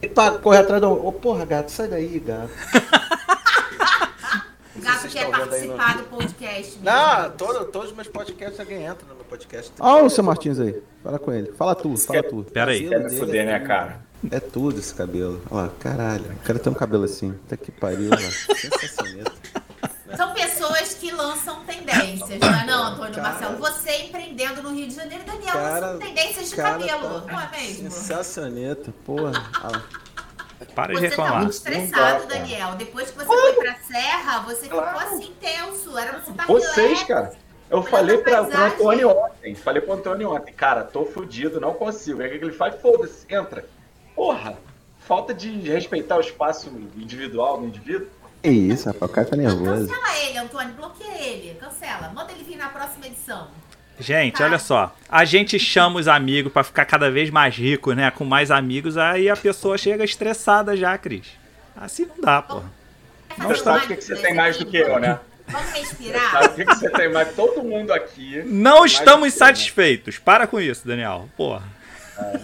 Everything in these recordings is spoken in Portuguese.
Tem que correr atrás do. Ô, oh, porra, gato, sai daí, gato. O gato quer participar no... do podcast. Mesmo. Não, todo, todos os meus podcasts alguém entra no meu podcast. Olha o seu Martins aí. Fala com ele. Fala tu, fala tu. Pera aí. Quer me fuder, né, cara? É tudo esse cabelo. Ó, caralho. O cara tem um cabelo assim. Tá que pariu, mano. Sensacional. São pessoas que lançam tendências, não é não, Antônio cara, Marcelo? Você empreendendo no Rio de Janeiro, Daniel, cara, lançam tendências de cabelo, tá não é mesmo? Sensacioneta, porra. Para de você reclamar. Tá muito estressado, Daniel. Depois que você foi pra Serra, você claro. ficou assim tenso. Era você tá Vocês, cara. Eu falei pra, pro Antônio ontem, falei pro Antônio ontem, cara, tô fudido, não consigo. O que ele faz? Foda-se, entra. Porra, falta de respeitar o espaço individual do indivíduo. É isso, rapaz, o cara tá nervoso. Cancela ele, Antônio, bloqueia ele, cancela. Manda ele vir na próxima edição. Gente, tá. olha só. A gente chama os amigos para ficar cada vez mais rico, né? Com mais amigos, aí a pessoa chega estressada já, Cris. Assim não dá, pô. Não está. O que, você tem mais do que eu, né? Vamos respirar. O que, você tem mais? Todo mundo aqui. Não estamos satisfeitos. Para com isso, Daniel. Porra. É.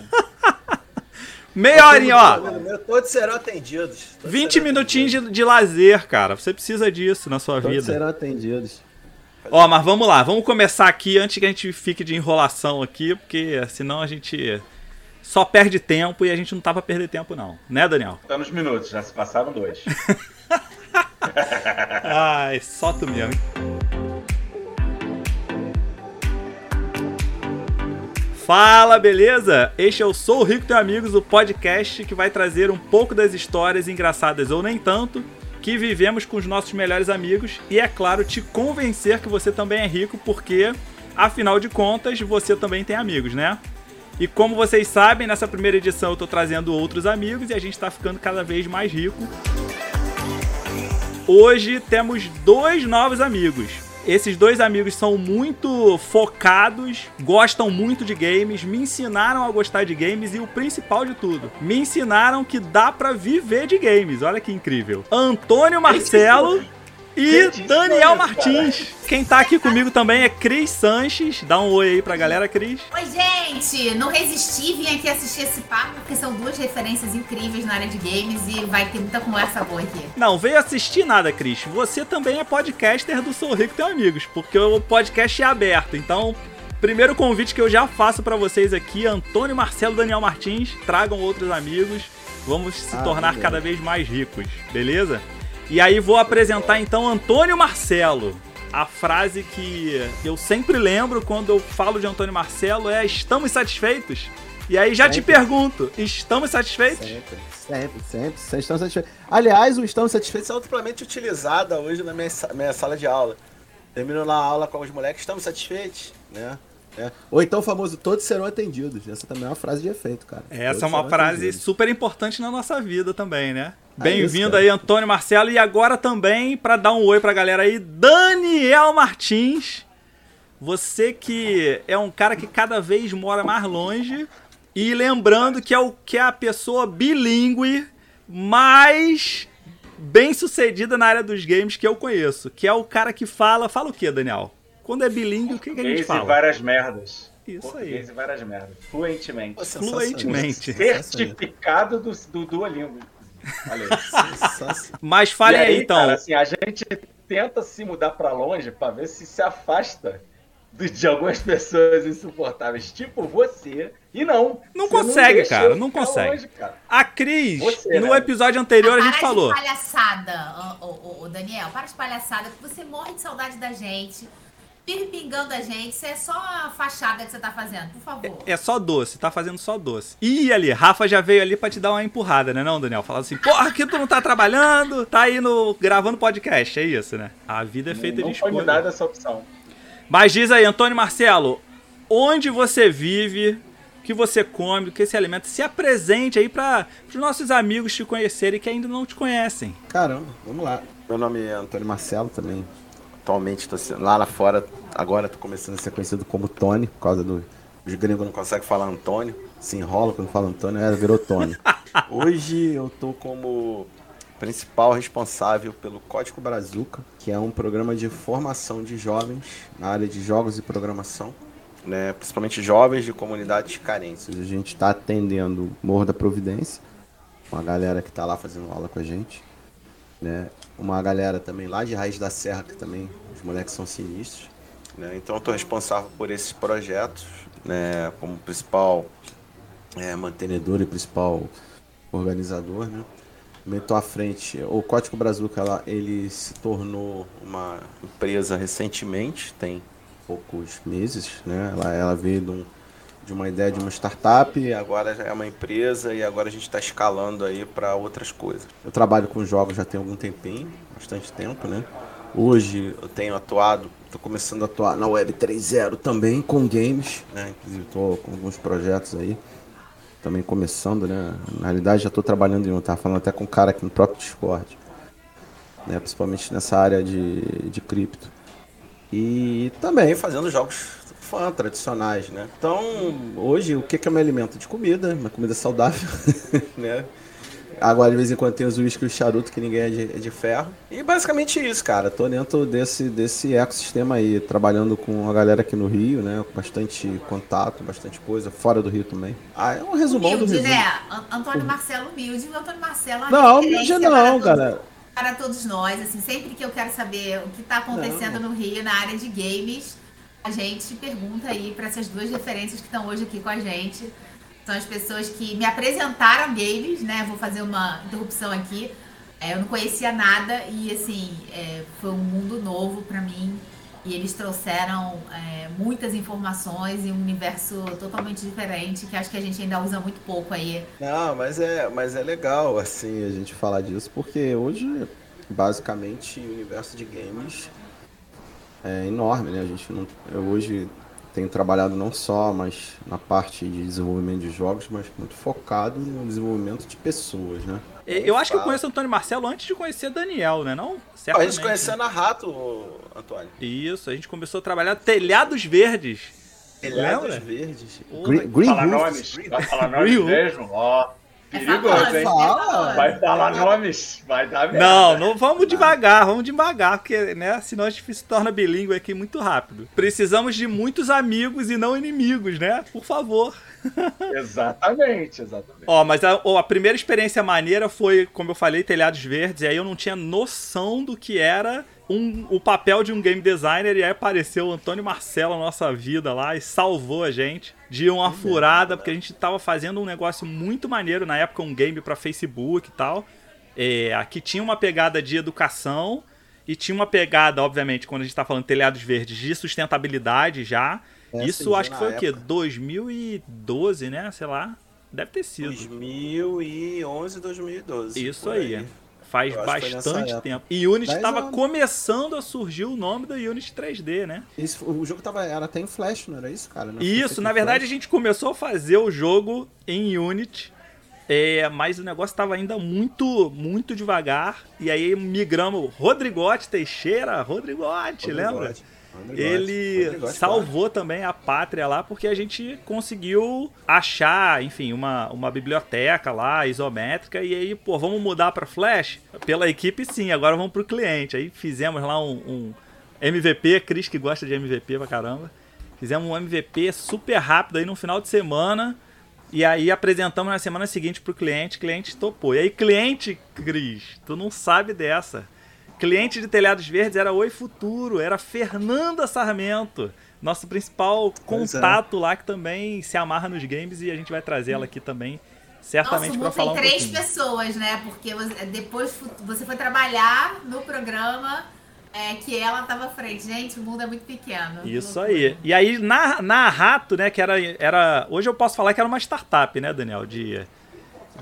Meia horinha, ó. Todos serão atendidos. Todos 20 serão minutinhos atendidos. De, de lazer, cara. Você precisa disso na sua todos vida. serão atendidos. Ó, mas vamos lá. Vamos começar aqui antes que a gente fique de enrolação aqui, porque senão a gente só perde tempo e a gente não tá pra perder tempo, não. Né, Daniel? Tá nos minutos, já se passaram dois. Ai, só tu mesmo. Fala, beleza? Este é o Sou Rico Teu Amigos, o podcast que vai trazer um pouco das histórias engraçadas ou nem tanto que vivemos com os nossos melhores amigos e, é claro, te convencer que você também é rico, porque, afinal de contas, você também tem amigos, né? E como vocês sabem, nessa primeira edição eu tô trazendo outros amigos e a gente tá ficando cada vez mais rico. Hoje temos dois novos amigos. Esses dois amigos são muito focados, gostam muito de games, me ensinaram a gostar de games e o principal de tudo, me ensinaram que dá para viver de games. Olha que incrível. Antônio Marcelo e Daniel Martins. Quem tá aqui comigo também é Cris Sanches. Dá um oi aí pra galera, Cris. Oi, gente! Não resisti, vim aqui assistir esse papo, porque são duas referências incríveis na área de games e vai ter muita conversa boa aqui. Não, veio assistir nada, Cris. Você também é podcaster do Sou Rico Teu Amigos, porque o podcast é aberto. Então, primeiro convite que eu já faço para vocês aqui, Antônio Marcelo Daniel Martins, tragam outros amigos. Vamos se ah, tornar cada vez mais ricos, beleza? E aí vou apresentar então Antônio Marcelo. A frase que eu sempre lembro quando eu falo de Antônio Marcelo é estamos satisfeitos? E aí já sempre. te pergunto, estamos satisfeitos? Sempre, sempre, sempre, sempre estamos satisfeitos. Aliás, o estamos satisfeitos é amplamente utilizada hoje na minha, minha sala de aula. Termino na aula com os moleques, estamos satisfeitos, né? É. Ou então o famoso todos serão atendidos. Essa também é uma frase de efeito, cara. Essa todos é uma frase atendidos. super importante na nossa vida também, né? É Bem-vindo aí, Antônio Marcelo. E agora também, para dar um oi pra galera aí, Daniel Martins. Você que é um cara que cada vez mora mais longe. E lembrando que é o que é a pessoa bilíngue mais bem sucedida na área dos games que eu conheço. Que é o cara que fala. Fala o que, Daniel? Quando é bilíngue, o que, que a gente fala? e várias merdas. Isso Português aí. e várias merdas. Fluentemente. Pô, Fluentemente. Certificado do, do Duolingo. Mas fale aí, aí, então. Cara, assim, a gente tenta se mudar para longe para ver se se afasta de algumas pessoas insuportáveis, tipo você, e não. Não consegue, não cara, não consegue. Longe, cara. A Cris, você, no né? episódio anterior, a gente falou. Para de palhaçada, ô, ô, ô, Daniel, para de palhaçada, que você morre de saudade da gente vive pingando a gente. Isso é só a fachada que você tá fazendo, por favor. É, é, só doce, tá fazendo só doce. E ali, Rafa já veio ali pra te dar uma empurrada, né, não, Daniel? Falando assim, porra, aqui tu não tá trabalhando, tá aí no, gravando podcast, é isso, né? A vida é feita não, de escolha. Não foi mudada essa opção. Mas diz aí, Antônio Marcelo, onde você vive, o que você come, o que se alimenta, se apresente aí para os nossos amigos te conhecerem que ainda não te conhecem. Caramba, vamos lá. Meu nome é Antônio Marcelo também. Atualmente estou lá, lá fora, agora estou começando a ser conhecido como Tony, por causa do. Os gringos não conseguem falar Antônio, se enrola quando fala Antônio, é, virou Tony. Hoje eu tô como principal responsável pelo Código Brazuca, que é um programa de formação de jovens na área de jogos e programação, né, principalmente jovens de comunidades carentes. A gente está atendendo Morro da Providência, uma galera que tá lá fazendo aula com a gente, né? Uma galera também lá de Raiz da Serra, que também os moleques são sinistros, né? Então tô responsável por esses projetos, né? Como principal é, mantenedor e principal organizador, né? Estou à frente. O Código Brazuca ela, ele se tornou uma empresa recentemente, tem poucos meses, né? Ela, ela veio de, um, de, uma ideia de uma startup, agora já é uma empresa e agora a gente está escalando aí para outras coisas. Eu trabalho com jogos já tem algum tempinho, bastante tempo, né? Hoje eu tenho atuado, estou começando a atuar na Web 3.0 também com games, né? Inclusive estou com alguns projetos aí também começando, né? Na realidade já estou trabalhando em um, tava falando até com um cara aqui no próprio Discord, né? Principalmente nessa área de, de cripto. E também fazendo jogos fã tradicionais, né? Então, hoje o que é meu alimento? De comida, uma comida saudável, né? Agora, de vez em quando, tem os uísques e o charuto, que ninguém é de, é de, ferro. E basicamente isso, cara. Tô dentro desse, desse ecossistema aí, trabalhando com a galera aqui no Rio, né? Com bastante contato, bastante coisa. Fora do Rio também. Ah, é um resumão humilde, do Rio. né? Antônio Marcelo humilde. O Antônio Marcelo é Não, humilde não, galera. Para todos nós, assim, sempre que eu quero saber o que está acontecendo não. no Rio, na área de games, a gente pergunta aí para essas duas referências que estão hoje aqui com a gente são as pessoas que me apresentaram games, né? Vou fazer uma interrupção aqui. É, eu não conhecia nada e, assim, é, foi um mundo novo para mim. E eles trouxeram é, muitas informações e um universo totalmente diferente que acho que a gente ainda usa muito pouco aí. Não, mas é, mas é legal, assim, a gente falar disso, porque hoje, basicamente, o universo de games é enorme, né? A gente não, hoje tenho trabalhado não só mas na parte de desenvolvimento de jogos, mas muito focado no desenvolvimento de pessoas, né? Eu acho que eu conheço o Antônio Marcelo antes de conhecer Daniel, né? Não? Certamente. A gente conheceu na Rato, Antônio. Isso, a gente começou a trabalhar telhados verdes. Telhados Lembra? verdes. Green, green Fala nomes. Vai falar nomes mesmo? Ó. Perigoso, hein? Fala. Vai falar nomes, vai dar merda. Não, não vamos devagar, vamos devagar, porque, né, senão a gente se torna bilíngue aqui muito rápido. Precisamos de muitos amigos e não inimigos, né? Por favor. Exatamente, exatamente. Ó, mas a, a, primeira experiência maneira foi, como eu falei, Telhados Verdes, e aí eu não tinha noção do que era um, o papel de um game designer, e aí apareceu o Antônio Marcelo na nossa vida lá e salvou a gente de uma furada, porque a gente tava fazendo um negócio muito maneiro na época, um game para Facebook e tal. É, que tinha uma pegada de educação e tinha uma pegada, obviamente, quando a gente tá falando telhados verdes, de sustentabilidade já. Essa Isso acho que foi época. o quê? 2012, né? Sei lá. Deve ter sido. 2011, 2012. Isso aí. aí. Faz bastante tempo. E Unity estava começando a surgir o nome da Unity 3D, né? Isso, o jogo tava, era até em Flash, não era isso, cara? Não isso, na verdade Flash. a gente começou a fazer o jogo em Unity. É, mas o negócio estava ainda muito, muito devagar. E aí migramos Rodrigote Teixeira, Rodrigote, Rodrigote. lembra? Ele salvou também a pátria lá porque a gente conseguiu achar, enfim, uma, uma biblioteca lá isométrica e aí, pô, vamos mudar para Flash? Pela equipe sim, agora vamos pro cliente. Aí fizemos lá um, um MVP, Cris que gosta de MVP pra caramba. Fizemos um MVP super rápido aí no final de semana. E aí apresentamos na semana seguinte pro cliente, cliente topou. E aí, cliente, Cris, tu não sabe dessa. Cliente de Telhados Verdes era Oi Futuro, era Fernanda Sarmento, nosso principal é. contato é. lá que também se amarra nos games e a gente vai trazer ela aqui também, certamente para falar um tem três pessoas, né? Porque depois você foi trabalhar no programa é, que ela estava à frente. Gente, o mundo é muito pequeno. Isso aí. E aí, na, na Rato, né, que era, era. Hoje eu posso falar que era uma startup, né, Daniel, de,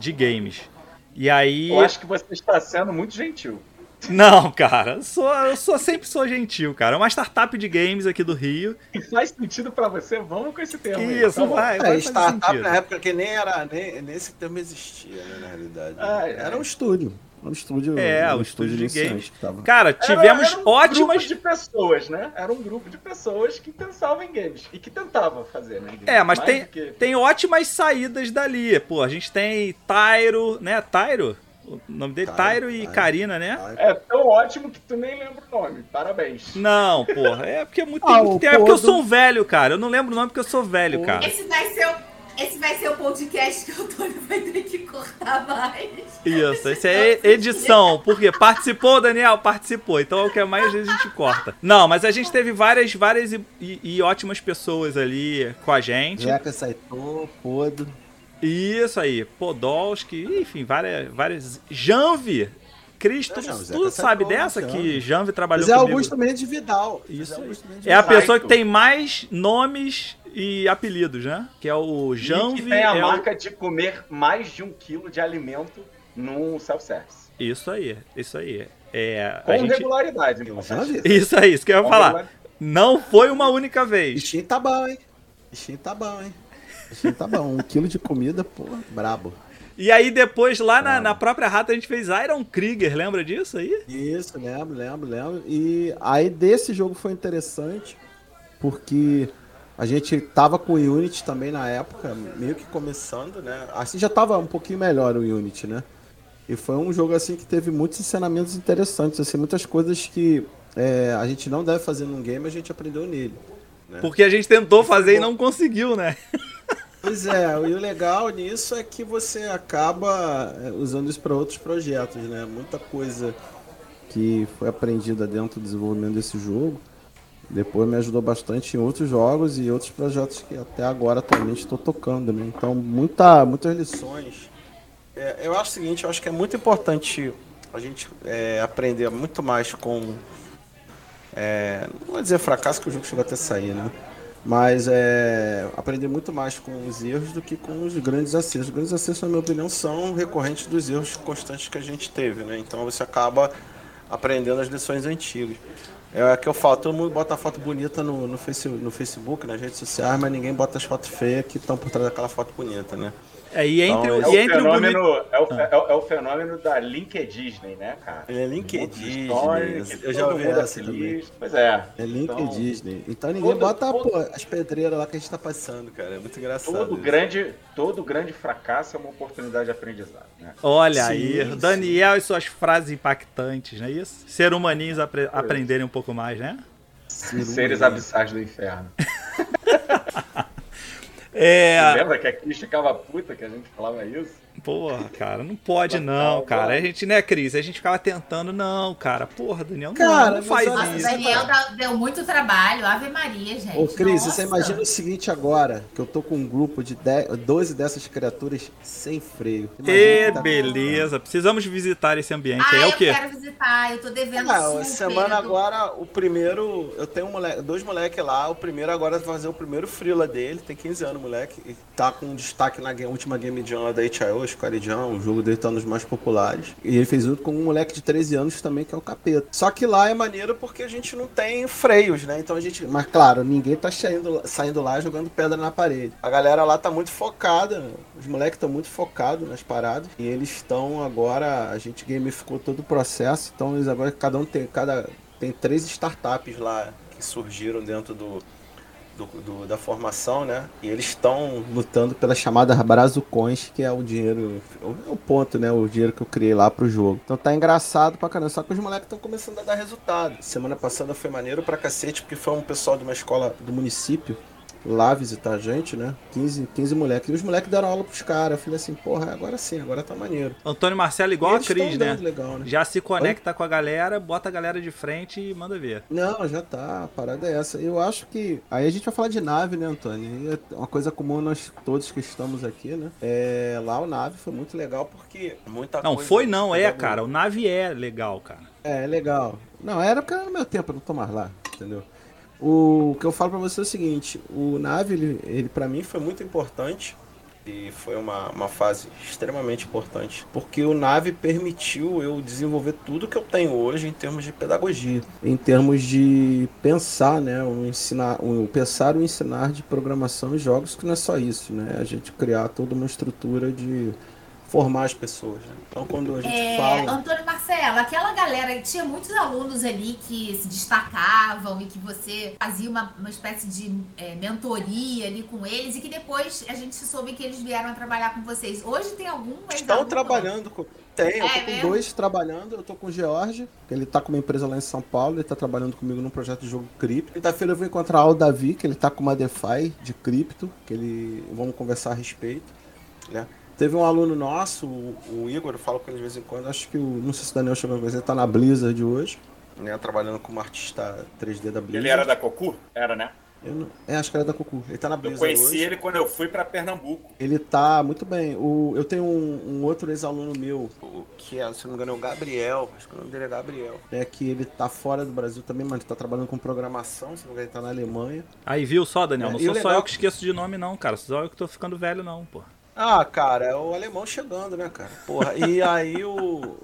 de games. E aí. Eu acho que você está sendo muito gentil. Não, cara, eu sou, eu sou sempre sou gentil, cara. É uma startup de games aqui do Rio. E faz sentido para você? Vamos com esse termo. Isso, aí, tá vai. vai é, startup sentido. na época que nem era, nem, nem esse termo existia, né, na realidade. Ah, era um estúdio. Um estúdio. É, um, um estúdio, estúdio de games. Cara, tivemos era, era um ótimas. Grupo de pessoas, né? Era um grupo de pessoas que pensavam em games e que tentavam fazer, né? É, mas tem, que... tem ótimas saídas dali. Pô, a gente tem Tyro, né? Tyro? O nome dele, Tyro, e Karina, né? É tão ótimo que tu nem lembra o nome. Parabéns. Não, porra. É porque é muito, ah, muito tempo. É porque eu sou um velho, cara. Eu não lembro o nome porque eu sou velho, cara. Esse vai ser o, esse vai ser o podcast que o Tony vai ter que cortar mais. Isso, isso é edição. Porque participou, Daniel? Participou. Então é o que mais a gente corta. Não, mas a gente teve várias, várias e, e, e ótimas pessoas ali com a gente. Jeca Saitô, Podo. Isso aí, Podolski, enfim, várias. várias... Janvi! Cris, tu, não, tu Zeca sabe dessa que Janvi trabalhou Zé comigo? Augusto Mendes de Vidal. Isso Zé. Augusto Mendes de É a pessoa que tem mais nomes e apelidos, né? Que é o E Janvi. que tem a é o- marca de comer mais de um quilo de alimento num self-service. Isso aí, isso aí. É, Com a gente... regularidade, Eu importante. já vi. Isso aí, isso que eu ia Com falar. Não foi uma única vez. Bichinho tá bom, hein? Bichinho tá bom, hein? Bichinho tá bom. Um quilo de comida, pô, brabo. E aí depois, lá na, na própria rata, a gente fez Iron Krieger, lembra disso aí? Isso, lembro, lembro, lembro. E aí desse jogo foi interessante, porque a gente tava com o Unity também na época, meio que começando, né? Assim já tava um pouquinho melhor o Unity, né? E foi um jogo assim que teve muitos ensinamentos interessantes, assim, muitas coisas que é, a gente não deve fazer num game, a gente aprendeu nele. Porque a gente tentou fazer e não conseguiu, né? Pois é, e o legal nisso é que você acaba é, usando isso para outros projetos, né? Muita coisa que foi aprendida dentro do desenvolvimento desse jogo, depois me ajudou bastante em outros jogos e outros projetos que até agora atualmente estou tocando, né? Então, muita, muitas lições. É, eu acho o seguinte, eu acho que é muito importante a gente é, aprender muito mais com é, não vou dizer fracasso que o jogo chegou até sair, né? Mas é, aprender muito mais com os erros do que com os grandes acertos. Os grandes acertos, na minha opinião, são recorrentes dos erros constantes que a gente teve, né? Então você acaba aprendendo as lições antigas. É que eu falo, todo mundo bota foto bonita no, no, face, no Facebook, nas redes sociais, mas ninguém bota as fotos feias que estão por trás daquela foto bonita, né? É, e entre, Então, o- É o, e entre o fenômeno, é, o, é, o- é o fenômeno da LinkedIn, né, cara? É LinkedIn, Story, Disney, eu já ouvi é essa feliz. Pois é. É link Então, Disney. Então ninguém todo- bota todo- pô, as pedreiras lá que a gente tá passando, cara. É muito engraçado. Todo isso. grande, todo grande fracasso é uma oportunidade de aprendizado, né? Olha Sim, aí, sim. Daniel e suas frases impactantes, não é isso? Ser humaninhos apre- aprenderem um pouco mais, né? Seres abissais do inferno. É. Lembra que a Cris ficava puta que a gente falava isso? Porra, cara, não pode não, cara. A gente, né, Cris? A gente ficava tentando, não, cara. Porra, Daniel, não, Cara, não mas faz olha, Nossa, o isso. Daniel dá- deu muito trabalho. Ave Maria, gente. Ô, Cris, Nossa. você imagina o seguinte agora, que eu tô com um grupo de 10, 12 dessas criaturas sem freio. Imagina E que tá- beleza, precisamos visitar esse ambiente. Ah, é o eu quê? quero visitar. Eu tô devendo Ah, super. semana eu tô- agora, o primeiro. Eu tenho um moleque, dois moleques lá. O primeiro agora vai fazer o primeiro frila dele. Tem 15 anos, moleque. E tá com destaque na game- última Game Jam lá da HIO, Jam. O jogo dele tá nos mais populares. E ele fez junto com um moleque de 13 anos também, que é o Capeta. Só que lá é maneiro porque a gente não tem freios, né? Então a gente. Mas claro, ninguém tá saindo, saindo lá jogando pedra na parede. A galera lá tá muito focada. Os moleques estão muito focados nas paradas. E eles estão agora. A gente gamificou todo o processo. Então eles agora, cada um tem. Cada, tem três startups lá que surgiram dentro do, do- do- da formação, né? E eles estão lutando pela chamada Brazucões, que é o dinheiro, é o ponto, né? O dinheiro que eu criei lá pro jogo. Então tá engraçado pra caramba, só que os moleques estão começando a dar resultado. Semana passada foi maneiro pra cacete, porque foi um pessoal de uma escola do município lá visitar a gente, né? 15, 15 moleques. E os moleques deram aula pros caras. Eu falei assim, porra, agora sim, agora tá maneiro. Antônio Marcelo igual a Cris, né? Legal, né? Já se conecta com a galera, bota a galera de frente e manda ver. Não, já tá, a parada é essa. Eu acho que. Aí a gente vai falar de nave, né, Antônio? E é uma coisa comum nós todos que estamos aqui, né? É, lá o nave foi muito legal porque muita Não, coisa- foi não, é, cara. O nave é legal, cara. É, é legal. Não, era porque era no meu tempo, eu não tô mais lá, entendeu? O que eu falo pra você é o seguinte, o nave, ele, ele para mim foi muito importante e foi uma, uma fase extremamente importante, porque o nave permitiu eu desenvolver tudo que eu tenho hoje em termos de pedagogia, em termos de pensar, né, o ensinar, o pensar o ensinar de programação e jogos, que não é só isso, né, a gente criar toda uma estrutura de formar as pessoas. né? Então quando a gente É, fala Antônio Marcelo, aquela galera, tinha muitos alunos ali que se destacavam e que você fazia uma, uma espécie de é, mentoria ali com eles e que depois a gente soube que eles vieram a trabalhar com vocês. Hoje tem algum Estão trabalhando com. Tem, eu É tô com mesmo? dois trabalhando, eu tô com o George, que ele tá com uma empresa lá em São Paulo, ele tá trabalhando comigo num projeto de jogo cripto. Quinta-feira eu vou encontrar o Davi, que ele tá com uma DeFi de cripto, que ele. Vamos conversar a respeito, né? Teve um aluno nosso, o, o Igor, eu falo com ele de vez em quando, acho que o. Não sei se o Daniel chegou a ver, ele tá na Blizzard hoje, né? Trabalhando como artista 3D da Blizzard. Ele era da Cocu? Era, né? Eu não, é, acho que era da Cucu. Ele tá na Eu Blizzard conheci hoje. ele quando eu fui pra Pernambuco. Ele tá muito bem. O, eu tenho um, um outro ex-aluno meu, o- que é, se não me engano, é o Gabriel. Acho que o nome dele é Gabriel. É que ele tá fora do Brasil também, mas ele tá trabalhando com programação, se não me engano, ele tá na Alemanha. Aí, viu só, Daniel? É, Não sou o só legal- eu que esqueço de nome, não, cara. Só eu que tô ficando velho, não, pô. Ah, cara, é o alemão chegando, né, cara? Porra, e aí o,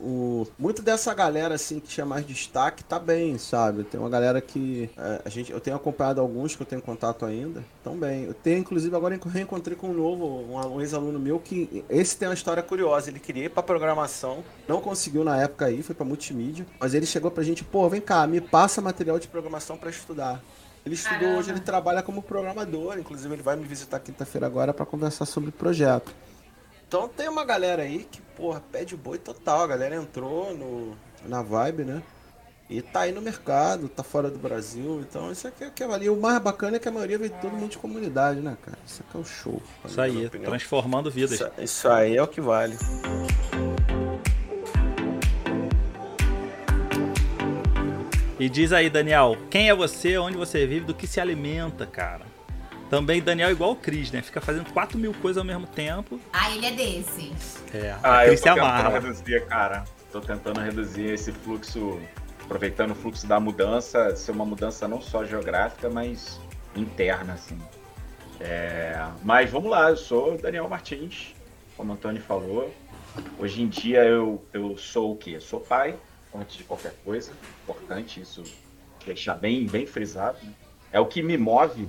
o. Muito dessa galera, assim, que tinha mais destaque, tá bem, sabe? Tem uma galera que. é, a gente, eu tenho acompanhado alguns que eu tenho contato ainda. Tão bem. Eu tenho, inclusive, agora eu reencontrei com um novo, um, um ex-aluno meu que. Esse tem uma história curiosa. Ele queria ir pra programação, não conseguiu na época aí, foi pra multimídia. Mas ele chegou pra gente, pô, vem cá, me passa material de programação pra estudar. Ele estudou Caramba. hoje, ele trabalha como programador, inclusive ele vai me visitar quinta-feira agora para conversar sobre o projeto. Então tem uma galera aí que, porra, pede boi total. A galera entrou no, na vibe, né? E tá aí no mercado, tá fora do Brasil. Então isso aqui é que é ali. O mais bacana é que a maioria vem de todo mundo de comunidade, né, cara? Isso aqui é o show. Isso aí, transformando vidas. Isso, isso aí é o que vale. E diz aí, Daniel, quem é você, onde você vive, do que se alimenta, cara? Também Daniel é igual o Cris, né? Fica fazendo 4 mil coisas ao mesmo tempo. Ah, ele é desses. É, Ah, a eu Cris tô se tentando amarra. reduzir, cara. Tô tentando reduzir esse fluxo, aproveitando o fluxo da mudança, ser uma mudança não só geográfica, mas interna, assim. É, mas vamos lá, eu sou Daniel Martins, como o Antônio falou. Hoje em dia eu, eu sou o quê? Sou pai, antes de qualquer coisa. Importante isso deixar bem, bem frisado. né? É o que me move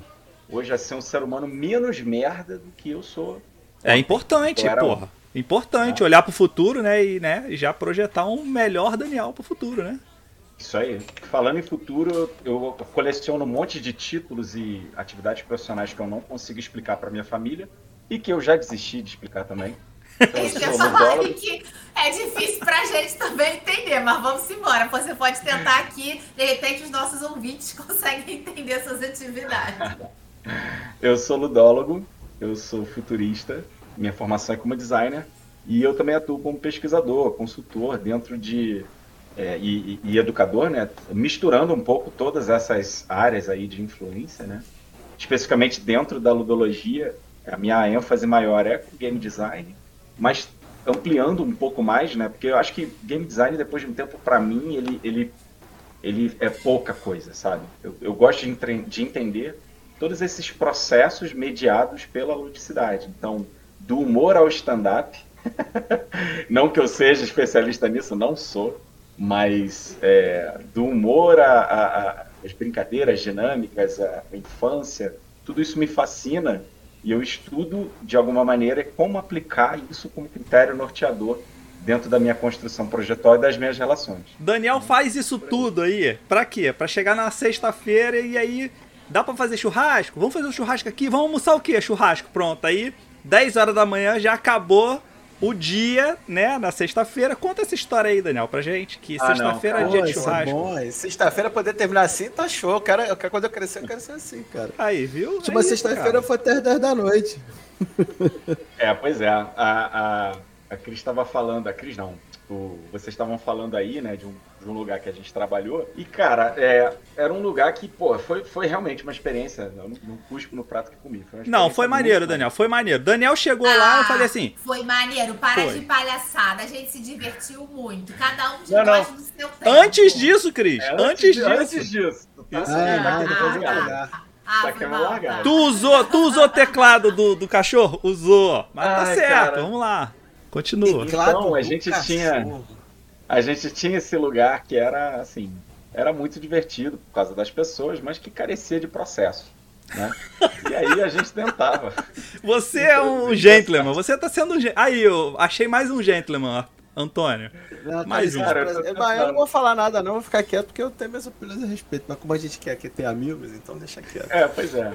hoje a ser um ser humano menos merda do que eu sou É importante, era porra. Importante olhar pro futuro, né? E, né? já projetar um melhor Daniel pro futuro, né? Isso aí. Falando em futuro, eu coleciono um monte de títulos e atividades profissionais que eu não consigo explicar para minha família e que eu já desisti de explicar também. Então, eu Isso que eu ludólogo. que é difícil pra gente também entender, mas vamos embora. Você pode tentar aqui, de repente os nossos ouvintes conseguem entender suas atividades. Eu sou ludólogo, eu sou futurista, minha formação é como designer e eu também atuo como pesquisador, consultor dentro de é, e, e- e educador, né? Misturando um pouco todas essas áreas aí de influência, né? Especificamente dentro da ludologia, a minha ênfase maior é com game design, mas ampliando um pouco mais, né? Porque eu acho que game design depois de um tempo, para mim, ele, ele ele é pouca coisa, sabe? Eu, eu gosto de, de entender todos esses processos mediados pela ludicidade. Então, do humor ao stand-up, não que eu seja especialista nisso, não sou, mas é, do humor às brincadeiras dinâmicas, a infância, tudo isso me fascina e eu estudo de alguma maneira como aplicar isso como critério norteador dentro da minha construção projetual e das minhas relações. Daniel faz isso tudo aí. Pra quê? Pra chegar na sexta-feira e aí. Dá pra fazer churrasco? Vamos fazer um churrasco aqui? Vamos almoçar o quê? Churrasco. Pronto. Aí, 10 horas da manhã já acabou o dia, né? Na sexta-feira. Conta essa história aí, Daniel, pra gente. Que Ah, sexta-feira é cara. dia de é churrasco. aí. Sexta-feira poder terminar assim, tá show. Eu quero, eu quero, quando eu crescer, eu quero ser assim, cara. Aí, viu? Última É sexta-feira cara. foi até as 10 da noite. É, pois é. A, a, a Cris estava falando, a Cris não, o- vocês estavam falando aí, né, de um, de um lugar que a gente trabalhou. E, cara, é, era um lugar que, pô, foi, foi realmente uma experiência. Eu não, não cuspo no prato que comi. Foi Não, foi maneiro. Daniel. Foi maneiro. Daniel chegou lá, eu Ah, falei assim. Foi maneiro, para Foi. de palhaçada. A gente se divertiu muito. Cada um de Não, nós não. no seu tempo. Antes disso, Cris. É, antes, de- disso. Antes disso. Tu tá, Ah, tá ah. Ah, Tá tá. Tu usou, tu usou o teclado do, do cachorro? Usou. Mas tá Ai, certo, cara. vamos lá. Continua. Então, a gente cachorro. tinha- A gente tinha esse lugar que era, assim, era muito divertido por causa das pessoas, mas que carecia de processo. Né? E aí a gente tentava. Você é um gentleman, você tá sendo um gentleman. Aí, eu achei mais um gentleman, ó, Antônio. Não, Mais cara, um. Cara, eu eu não vou falar nada não, vou ficar quieto porque eu tenho minhas opiniões a respeito. Mas como a gente quer aqui ter amigos, então deixa quieto. É, pois é.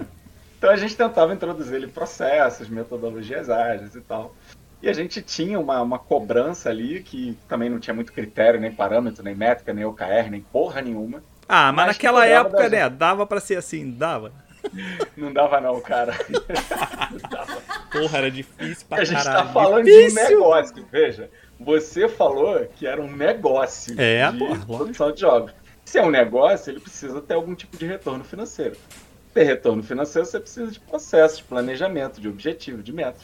Então a gente tentava introduzir ele em processos, metodologias ágeis e tal. E a gente tinha uma, uma cobrança ali que também não tinha muito critério, nem parâmetro, nem métrica, nem OKR, nem porra nenhuma. Ah, mas, Mas naquela época, né, dava pra ser assim, dava. Não dava não, cara. Não dava. Porra, era difícil pra a gente caralho. tá falando difícil. de um negócio, veja. Você falou que era um negócio É, de porra, produção de jogos. Se é um negócio, ele precisa ter algum tipo de retorno financeiro. Ter retorno financeiro, você precisa de processo, de planejamento, de objetivo, de metas.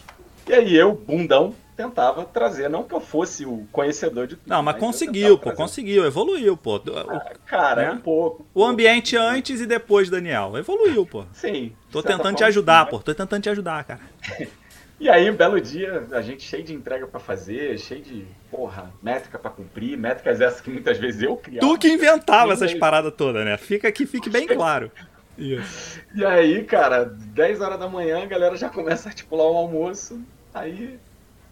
E aí eu, bundão, tentava trazer, não que eu fosse o conhecedor de tudo. Não, mas eu conseguiu, pô, conseguiu, evoluiu, pô. Ah, Cara, né? um pouco. o ambiente antes e depois, Daniel, evoluiu, pô. Sim. Tô tentando te ajudar, pô. Tô tentando te ajudar, cara. E aí, um belo dia, a gente cheio de entrega pra fazer, cheio de, porra, métrica pra cumprir, métricas essas que muitas vezes eu criava. Tu que inventava essas paradas todas, né? Fica que fique bem claro. Isso. E aí, cara, 10 horas da manhã, a galera já começa a articular o almoço, aí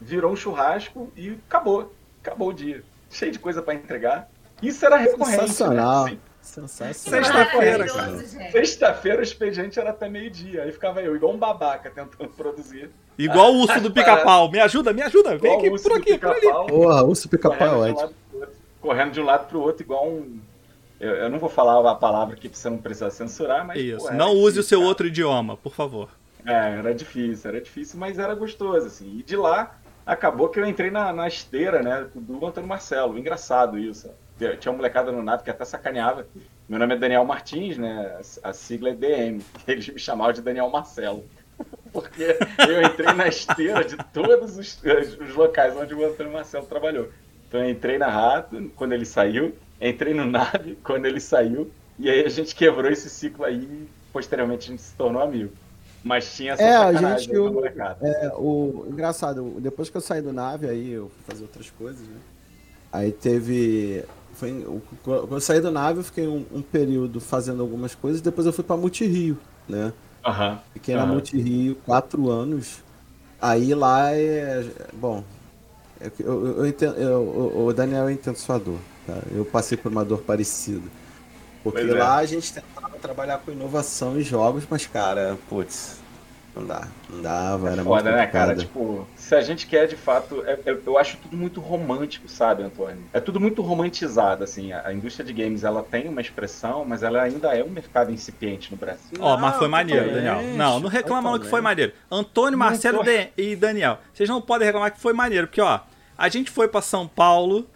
virou um churrasco e acabou. Acabou o dia. Cheio de coisa pra entregar. Isso era recorrente. Sensacional. Né? Sensacional. Sexta-feira, cara. Sexta-feira o expediente era até meio-dia. Aí ficava eu, igual um babaca, tentando produzir. Igual o urso do pica-pau. Me ajuda, me ajuda. Vem Igual aqui, o urso por do aqui, por ali. pica-pau, Porra, urso pica-pau é correndo, de um ótimo. lado pro outro, correndo de um lado pro outro, igual um. Eu, eu não vou falar a palavra aqui pra você não precisar censurar, mas. Isso. pô, era Não use o seu cara. outro idioma, por favor. É, era difícil, era difícil, mas era gostoso, assim. E de lá, acabou que eu entrei na, na esteira, né, do Antônio Marcelo. Engraçado isso. Tinha uma molecada no NAP que até sacaneava. Meu nome é Daniel Martins, né, a sigla é DM. Eles me chamavam de Daniel Marcelo. Porque eu entrei na esteira de todos os, os locais onde o Antônio Marcelo trabalhou. Então eu entrei na Rato quando ele saiu, entrei no Nave quando ele saiu, e aí a gente quebrou esse ciclo aí e posteriormente a gente se tornou amigo. Mas tinha essa É, a gente. molecada. é, o engraçado, depois que eu saí do nave, aí eu fui fazer outras coisas, né? Aí teve. Foi, quando eu saí do nave, eu fiquei um, um período fazendo algumas coisas, depois eu fui pra Multirio, né? Aham. Fiquei na Aham. Multirio quatro anos. Aí lá é. Bom, é eu, eu, eu entendo, eu- o- Daniel é intensuador, tá? Eu passei por uma dor parecida. Porque Pois é. lá a gente tentava trabalhar com inovação em jogos, mas, cara, putz, não dá. Não dava, era muito Foda, né, cara? Tipo, se a gente quer de fato. é- é- eu acho tudo muito romântico, sabe, Antônio? É tudo muito romantizado, assim. A, a indústria de games ela tem uma expressão, mas ela ainda é um mercado incipiente no Brasil. Ó, mas Não, foi maneiro, Daniel. Não, não reclama não que foi maneiro. Antônio, Marcelo de- e Daniel, vocês não podem reclamar que foi maneiro, porque, ó, a gente foi pra São Paulo,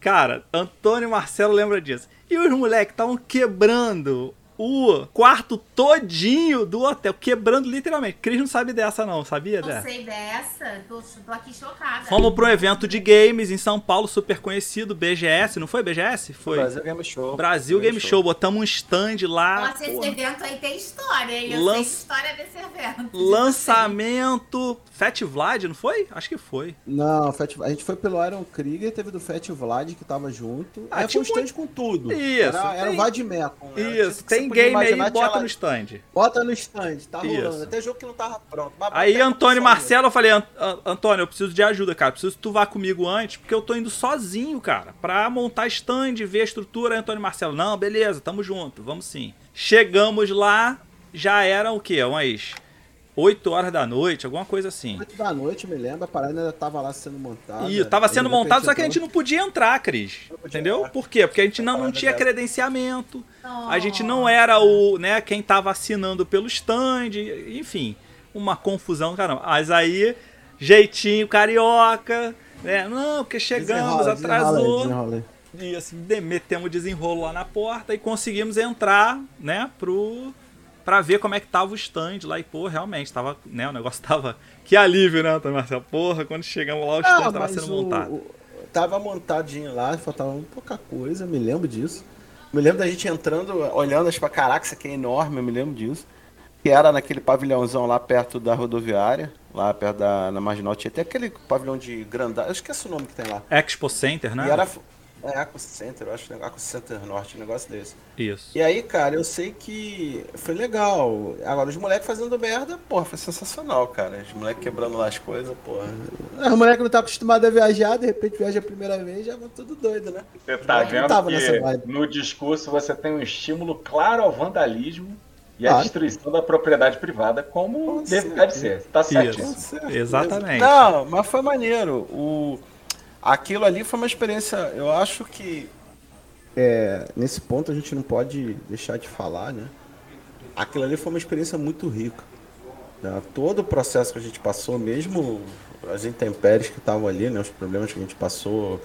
cara, Antônio e Marcelo lembra disso. E os moleques estavam quebrando o quarto todinho do hotel, quebrando literalmente. Cris não sabe dessa não, sabia, Não Dé? sei dessa, tô, tô aqui chocada. Fomos pra um evento de games em São Paulo, super conhecido, BGS, não foi BGS? Foi. Brasil Game Show. Brasil Game Show, botamos um stand lá. Nossa, esse evento aí tem história, hein? Eu Lan- sei história desse evento. Lançamento Fat Vlad, não foi? Acho que foi. Não, Fat- a gente foi pelo Iron Krieger, teve do Fat Vlad que tava junto. Ah, Aí tinha foi um stand com tudo. Isso, Era, era tem- um Vadmecum. né? Isso, tem game aí, tinha bota no stand. Bota no stand, tá rolando. Isso. Até jogo que não tava pronto. mas Aí, Antônio e. Marcelo, eu falei, "Ant- An- Antônio, eu preciso de ajuda, cara. Preciso que tu vá comigo antes, porque eu tô indo sozinho, cara, pra montar stand, ver a estrutura. Aí, Antônio e Marcelo, não, beleza, tamo junto, vamos sim. Chegamos lá, já eram o quê? Umas 8 horas da noite, alguma coisa assim. 8 da noite, me lembro, a parada ainda tava lá sendo montada. E tava sendo montado, só que a gente não podia entrar, Cris. Podia Entendeu? entrar. Por quê? Porque a gente não, não tinha credenciamento. A gente não era o, né, quem tava assinando pelo stand, enfim, uma confusão, caramba. Mas aí, jeitinho carioca, né? Não, porque chegamos, Desenrola, atrasou. desenrola aí, E assim, metemos o desenrolo lá na porta e conseguimos entrar, né, pro pra ver como é que tava o stand lá e pô, realmente tava, né, o negócio tava que alívio, né, Marcelo? Porra, quando chegamos lá o stand Ah, tava sendo o- montado. o- tava montadinho lá, faltava um pouca coisa, me lembro disso. Me lembro da gente entrando, olhando, tipo, caraca, isso aqui é enorme, eu me lembro disso. Que era naquele pavilhãozão lá perto da rodoviária, lá perto da na Marginal tinha até aquele pavilhão de grandade, eu esqueci o nome que tem lá. Expo Center, né? E era é Aqua Center, eu acho, Aqua Center Norte, um negócio desse. Isso. E aí, cara, eu sei que foi legal. Agora, os moleques fazendo merda, porra, foi sensacional, cara. Os moleques quebrando lá as coisas, porra. Os moleques não tá acostumado a viajar, de repente viaja a primeira vez, já vão tudo doido, né? Você tá vendo tava nessa que vibe. no discurso você tem um estímulo claro ao vandalismo e à Claro. destruição da propriedade privada, como Com deve, deve ser. Tá certeza. Exatamente. Não, mas foi maneiro. O... Aquilo ali foi uma experiência, eu acho que. É, nesse ponto a gente não pode deixar de falar, né? Aquilo ali foi uma experiência muito rica. Né? Todo o processo que a gente passou, mesmo as intempéries que estavam ali, né? os problemas que a gente passou,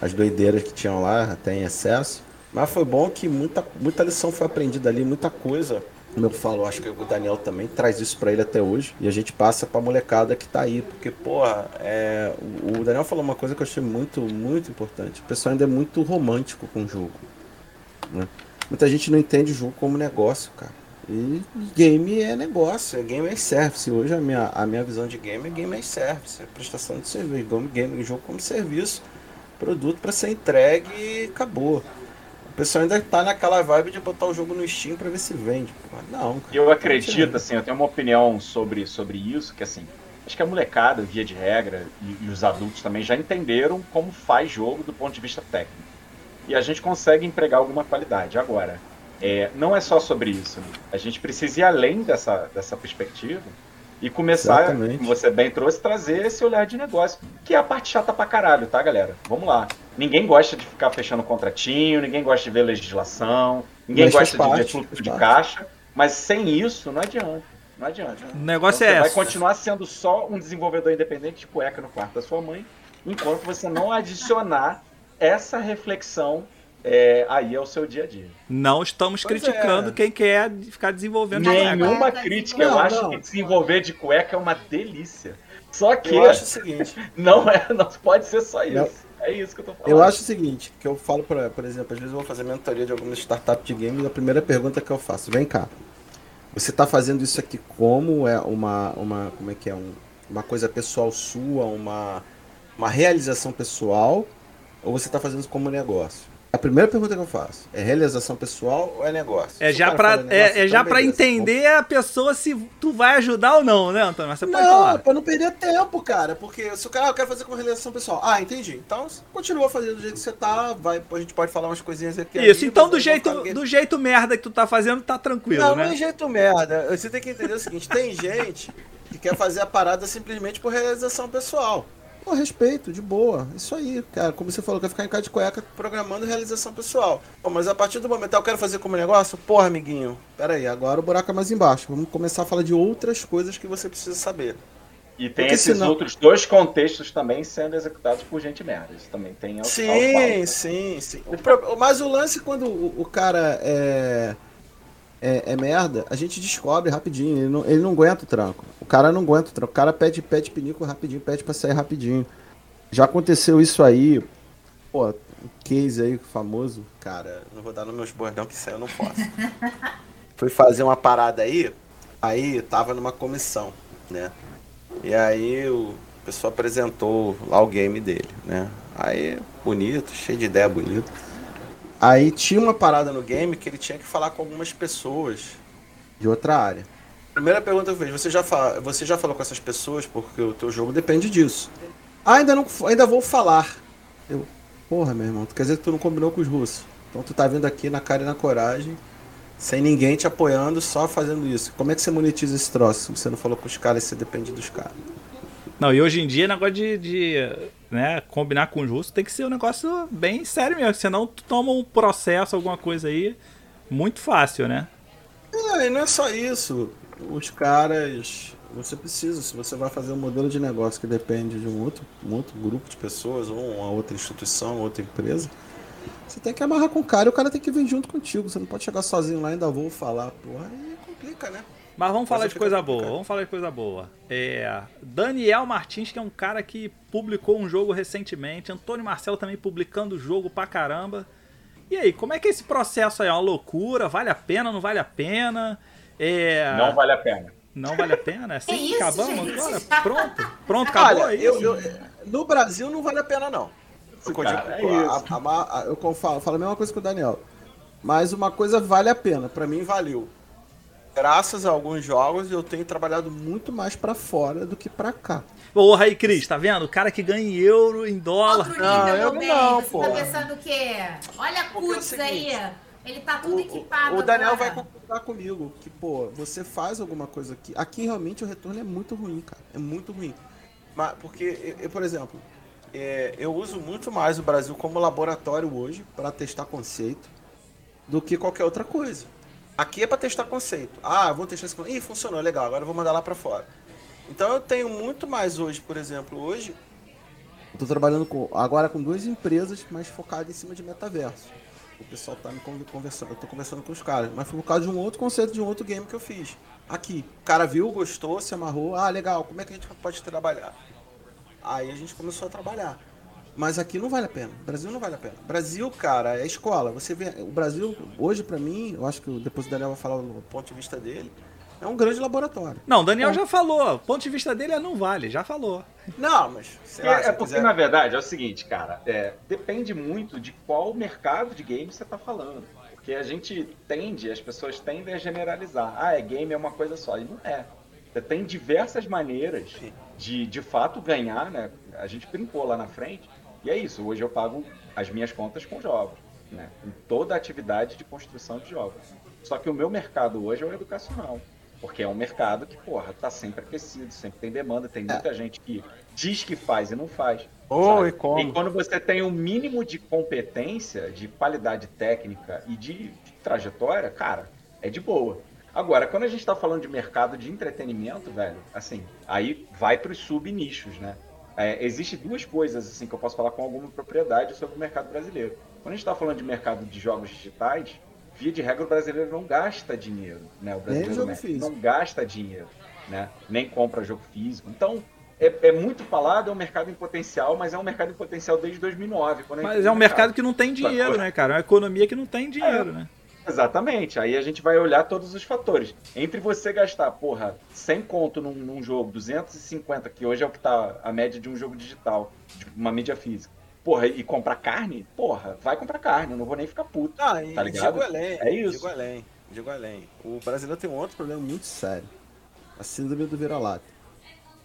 as doideiras que tinham lá, até em excesso. Mas foi bom que muita, muita lição foi aprendida ali, muita coisa. Como eu falo, acho que o Daniel também traz isso para ele até hoje. E a gente passa pra molecada que tá aí. Porque, porra, é, o Daniel falou uma coisa que eu achei muito, muito importante. O pessoal ainda é muito romântico com o jogo. Né? Muita gente não entende o jogo como negócio, cara. E game é negócio, é game as service. Hoje a minha, a minha visão de game é game as service, é prestação de serviço, game, game jogo como serviço, produto para ser entregue e acabou. O pessoal ainda tá naquela vibe de botar o jogo no Steam para ver se vende. Não, cara, Eu acredito, assim, eu tenho uma opinião sobre, sobre isso, que assim, acho que a molecada, via de regra, e, e os adultos também já entenderam como faz jogo do ponto de vista técnico. E a gente consegue empregar alguma qualidade. Agora, é, não é só sobre isso. A gente precisa ir além dessa, dessa perspectiva e começar, Exatamente. como você bem trouxe, trazer esse olhar de negócio, que é a parte chata pra caralho, tá, galera? Vamos lá. Ninguém gosta de ficar fechando contratinho, ninguém gosta de ver legislação, ninguém mas gosta parte, de ver fluxo de parte. caixa, mas sem isso não adianta. Não adianta. O negócio então, é Você vai continuar sendo só um desenvolvedor independente de cueca no quarto da sua mãe, enquanto você não adicionar essa reflexão é, aí é o seu dia a dia. Não estamos pois criticando é. quem quer ficar desenvolvendo Nenhuma cueca. crítica. Não, eu acho não. que desenvolver de cueca é uma delícia. Só que eu acho o seguinte, não é, não pode ser só isso. É isso que eu tô falando. Eu acho o seguinte, que eu falo para, por exemplo, às vezes eu vou fazer mentoria de alguma startup de games, a primeira pergunta que eu faço, vem cá. Você está fazendo isso aqui como é uma uma como é que é um, uma coisa pessoal sua, uma uma realização pessoal ou você está fazendo isso como negócio? A primeira pergunta que eu faço é realização pessoal ou é negócio? É já para é, é já para entender a pessoa se tu vai ajudar ou não, né, Antônio? Mas você pode não, falar. para não perder tempo, cara, porque se o cara ah, eu quero fazer com realização pessoal. Ah, entendi. Então, continua fazendo do jeito que você tá, vai, a gente pode falar umas coisinhas aqui. Isso, então do jeito do jeito merda que tu tá fazendo, tá tranquilo, não, né? Não, é jeito merda. Você tem que entender o seguinte, tem gente que quer fazer a parada simplesmente por realização pessoal. Pô, respeito, de boa. Isso aí, cara. Como você falou, quer ficar em casa de cueca programando realização pessoal. Pô, mas a partir do momento, eu quero fazer como negócio? Porra, amiguinho. Pera aí, agora o buraco é mais embaixo. Vamos começar a falar de outras coisas que você precisa saber. E tem Porque esses senão... outros dois contextos também sendo executados por gente merda. Isso também tem Sim, sim, sim. O. Mas o lance quando o, o cara é é, é, merda, a gente descobre rapidinho. Ele não, ele não aguenta o tranco. O cara não aguenta o tranco. O cara pede, pede pinico rapidinho, pede pra sair rapidinho. Já aconteceu isso aí. Pô, case aí famoso. Cara, não vou dar nos meus bordão que aí eu não posso. Fui fazer uma parada aí, aí tava numa comissão, né? E aí o pessoal apresentou lá o game dele, né? Aí, bonito, cheio de ideia bonito. Aí tinha uma parada no game que ele tinha que falar com algumas pessoas de outra área. Primeira pergunta que eu fiz, você já, fala, você já falou com essas pessoas porque o teu jogo depende disso. Ah, ainda, não, ainda vou falar. Eu, porra, meu irmão, quer dizer que tu não combinou com os russos. Então tu tá vindo aqui na cara e na coragem, sem ninguém te apoiando, só fazendo isso. Como é que você monetiza esse troço? Você não falou com os caras, você depende dos caras. Não, e hoje em dia, negócio de, de né, combinar com os russos tem que ser um negócio bem sério mesmo. Senão tu toma um processo, alguma coisa aí, muito fácil, né? É, e não é só isso. Os caras. Você precisa, se você vai fazer um modelo de negócio que depende de um outro, um outro grupo de pessoas, ou uma outra instituição, outra empresa, você tem que amarrar com o cara e o cara tem que vir junto contigo. Você não pode chegar sozinho lá e ainda vou falar, porra, aí complica, né? Mas vamos falar de coisa boa, vamos falar de coisa boa. É, Daniel Martins, que é um cara que publicou um jogo recentemente, Antônio Marcelo também publicando o jogo pra caramba. E aí, como é que é esse processo aí? É uma loucura? Vale a pena, não vale a pena? É... Não vale a pena. Não vale a pena? É assim que acabamos gente? agora? Pronto? Pronto, acabou Olha, eu, eu, no Brasil não vale a pena, não. Cara, é a, a, a, eu falo, falo a mesma coisa que o Daniel. Mas uma coisa vale a pena, para mim valeu graças a alguns jogos, eu tenho trabalhado muito mais para fora do que para cá. Porra aí, Cris, tá vendo? O cara que ganha em euro, em dólar. Outro não, eu não, pô. Você tá pensando o quê? Olha a Putz é aí. Ele tá tudo o, equipado. O Daniel agora. vai concordar comigo que, pô, você faz alguma coisa aqui. Aqui realmente o retorno é muito ruim, cara. É muito ruim. Mas, porque, eu, por exemplo, é, eu uso muito mais o Brasil como laboratório hoje para testar conceito do que qualquer outra coisa. Aqui é para testar conceito. Ah, vou testar esse conceito. Ih, funcionou, legal, agora eu vou mandar lá para fora. Então eu tenho muito mais hoje, por exemplo, hoje. Tô trabalhando com, agora com duas empresas, mas focadas em cima de metaverso. O pessoal tá me conversando, eu tô conversando com os caras, mas foi por causa de um outro conceito de um outro game que eu fiz. Aqui, o cara viu, gostou, se amarrou, ah, legal, como é que a gente pode trabalhar? Aí a gente começou a trabalhar. Mas aqui não vale a pena. Brasil não vale a pena. Brasil, cara, é escola. Você vê, o Brasil hoje para mim, eu acho que depois o Daniel vai falar do ponto de vista dele. É um grande laboratório. Não, o Daniel é. já falou. O ponto de vista dele é não vale, já falou. Não, mas. é, lá, é porque, quiser... na verdade, é o seguinte, cara. É, depende muito de qual mercado de game você tá falando. Porque a gente tende, as pessoas tendem a generalizar. Ah, é game, é uma coisa só. E não é. Você tem diversas maneiras de, de fato, ganhar, né? A gente brincou lá na frente. E é isso. Hoje eu pago as minhas contas com jogos. Né? Em toda a atividade de construção de jogos. Só que o meu mercado hoje é o educacional. Porque é um mercado que, porra, tá sempre aquecido, sempre tem demanda, tem muita é. gente que diz que faz e não faz. Oh, e, como? e quando você tem um mínimo de competência, de qualidade técnica e de, de trajetória, cara, é de boa. Agora, quando a gente tá falando de mercado de entretenimento, velho, assim, aí vai pros sub-nichos, né? É, Existem duas coisas assim que eu posso falar com alguma propriedade sobre o mercado brasileiro. Quando a gente está falando de mercado de jogos digitais, via de regra, o brasileiro não gasta dinheiro, né? O brasileiro né? não gasta dinheiro, né? Nem compra jogo físico. Então, é, é, muito falado, é um mercado em potencial, mas é um mercado em potencial desde 2009. mas é um mercado que não tem dinheiro, né, cara? É uma economia que não tem dinheiro, é, né? Exatamente. Aí a gente vai olhar todos os fatores. Entre você gastar, porra, 100 conto num, num jogo, 250, que hoje é o que tá a média de um jogo digital, de uma mídia física porra, e comprar carne, porra, vai comprar carne, eu não vou nem ficar puto. Ah, tá ligado? Digo além, é isso. Digo além, digo além. O brasileiro tem um outro problema muito sério. A síndrome do vira-lata.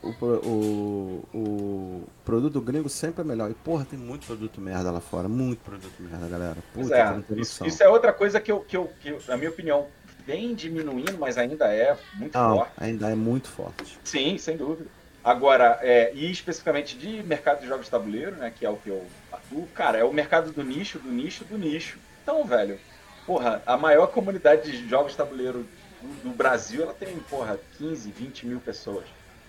O, o, o produto gringo sempre é melhor. E, porra, tem muito produto merda lá fora. Muito produto merda, galera. Puta, é, isso, isso, é outra coisa que eu, que, eu, que, na minha opinião, vem diminuindo, mas ainda é muito não, forte. Ainda é muito forte. Sim, sem dúvida. Agora, é, e especificamente de mercado de jogos de tabuleiro, né, que é o que eu atuo, cara, é o mercado do nicho, do nicho, do nicho. Então, velho, porra, a maior comunidade de jogos de tabuleiro do, do Brasil, ela tem, porra, 15, 20 mil pessoas.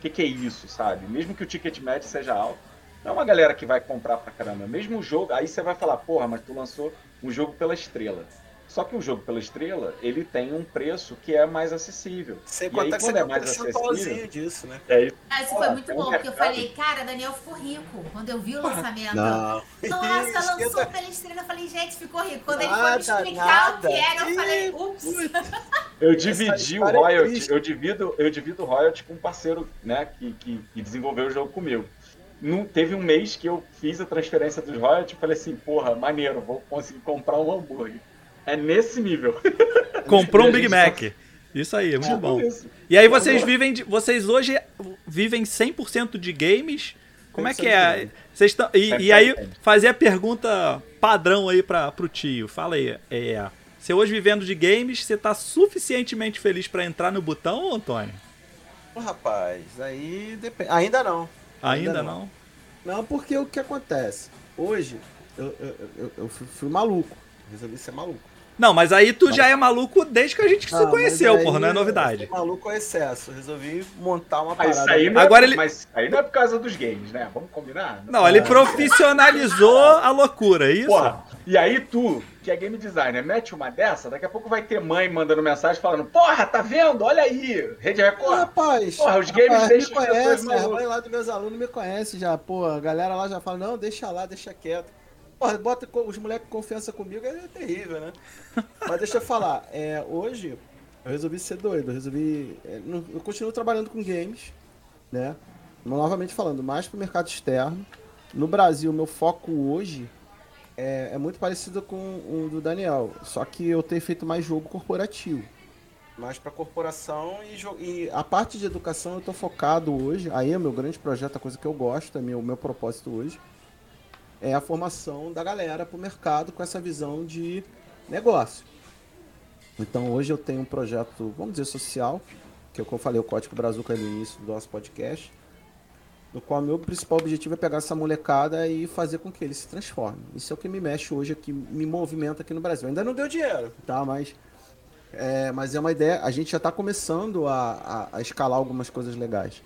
O que, que, é isso, sabe? Mesmo que o ticket médio seja alto, não é uma galera que vai comprar pra caramba. Mesmo o jogo, aí você vai falar, porra, mas tu lançou um jogo pela estrela. Só que o jogo pela estrela, ele tem um preço que é mais acessível. Sem contar que você é mais acessível disso, né? É, ah, isso foi muito bom, porque eu falei, cara, Daniel ficou rico. Quando eu vi o lançamento. Não. Nossa, lançou pela estrela. Eu falei, gente, ficou rico. Quando ele foi me explicar nada. o que era, eu falei, ups. Eu dividi o é royalty, eu divido, eu divido o royalty com um parceiro, né, que, que, que desenvolveu o jogo comigo. Não, teve um mês que eu fiz a transferência dos royalties e falei assim, porra, maneiro, vou conseguir comprar um hambúrguer. É nesse nível. Comprou um Big Mac. Só... Isso aí, muito tipo bom. Isso. E aí vocês vivem, de, vocês hoje vivem 100% de games. Como é que é? Vocês tão, e, e aí fazer a pergunta padrão aí para pro tio. Fala aí, é, você hoje vivendo de games, você tá suficientemente feliz para entrar no botão, Antônio? Rapaz, aí depende. Ainda não. Ainda, Ainda não. não. não. porque o que acontece? Hoje eu, eu, eu, eu fui maluco. Resolvi ser maluco. Não, mas aí tu já é maluco desde que a gente ah, se conheceu, porra, não é novidade. maluco é excesso. Resolvi montar uma parada. Mas aí, não é, Agora ele... mas aí não é por causa dos games, né? Vamos combinar? Não, ele profissionalizou a loucura, é isso? Porra, e aí tu, que é game designer, mete uma dessa, daqui a pouco vai ter mãe mandando mensagem falando: Porra, tá vendo? Olha aí, Rede Record. Rapaz, porra, os games rapaz, deixam me conhece, a mãe lá dos meus alunos me conhece já, pô, a galera lá já fala: Não, deixa lá, deixa quieto. Porra, bota os moleques confiança comigo é terrível, né? Mas deixa eu falar, é, hoje eu resolvi ser doido, eu resolvi. É, eu continuo trabalhando com games, né? Novamente falando, mais pro mercado externo. No Brasil, meu foco hoje é, é muito parecido com o do Daniel, só que eu tenho feito mais jogo corporativo. Mais para corporação e, e, a parte de educação eu tô focado hoje. Aí é o meu grande projeto, a coisa que eu gosto, é meu, meu propósito hoje é a formação da galera para o mercado com essa visão de negócio. Então hoje eu tenho um projeto, vamos dizer, social, que é o que eu falei, o Código Brazuca no início do nosso podcast, no qual meu principal objetivo é pegar essa molecada e fazer com que eles se transformem. Isso é o que me mexe hoje aqui, me movimenta aqui no Brasil. Ainda não deu dinheiro, tá? Mas É, mas é uma ideia. A gente já está começando a, a, a, escalar algumas coisas legais.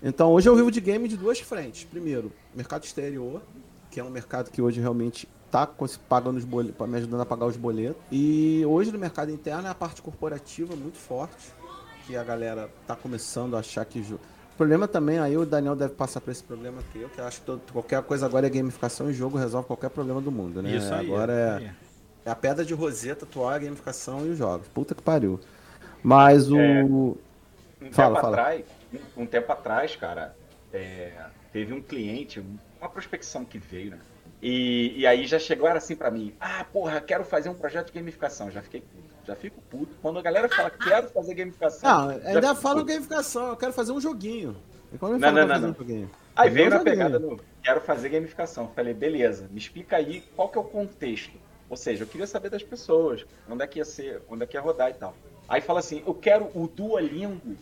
Então, hoje eu vivo de game de duas frentes. Primeiro, mercado exterior, que é um mercado que hoje realmente está pagando os boletos, me ajudando a pagar os boletos. E hoje no mercado interno é a parte corporativa muito forte, que a galera está começando a achar que o problema também, aí o Daniel deve passar por esse problema que eu, que eu acho que todo, qualquer coisa agora é gamificação e jogo resolve qualquer problema do mundo, né? Isso aí, agora é, é, a pedra de roseta atual, a gamificação e os jogos. Puta que pariu. Mas o. É, um fala, tempo fala. Atrás, um, tempo atrás, cara, é, teve um cliente, uma prospecção que veio, né? E, e aí já chegaram assim para mim, ah, porra, quero fazer um projeto de gamificação. Já fiquei já fico puto. Quando a galera fala que quero fazer gamificação. Não, ainda fala gamificação, eu quero fazer um joguinho. Não, não, não, não. Um? Aí veio na pegada do quero fazer gamificação. Falei, beleza, me explica aí qual que é o contexto. Ou seja, eu queria saber das pessoas, onde é que ia ser, onde é que ia rodar e tal. Aí fala assim, eu quero o Duolingo,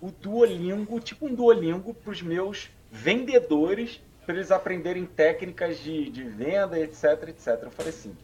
o Duolingo, tipo um Duolingo para os meus vendedores, para eles aprenderem técnicas de, de venda, etc, etc. Eu falei assim,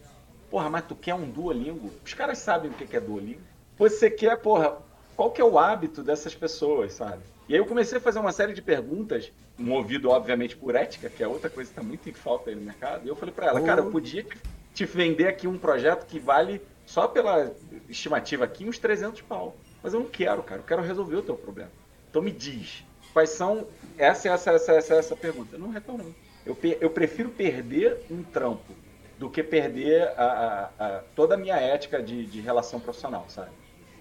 Porra, mas tu quer um Duolingo? Os caras sabem o que é Duolingo. Você quer, porra, qual que é o hábito dessas pessoas, sabe? E aí eu comecei a fazer uma série de perguntas, movido obviamente por ética, que é outra coisa que está muito em falta aí no mercado. E eu falei para ela, cara, eu podia te vender aqui um projeto que vale, só pela estimativa aqui, uns 300 pau. Mas eu não quero, cara, eu quero resolver o teu problema. Então me diz, quais são... Essa, essa, essa, essa, essa pergunta. Eu não retorno. Eu, eu prefiro perder um trampo do que perder a, a, a, toda a minha ética de, de relação profissional, sabe?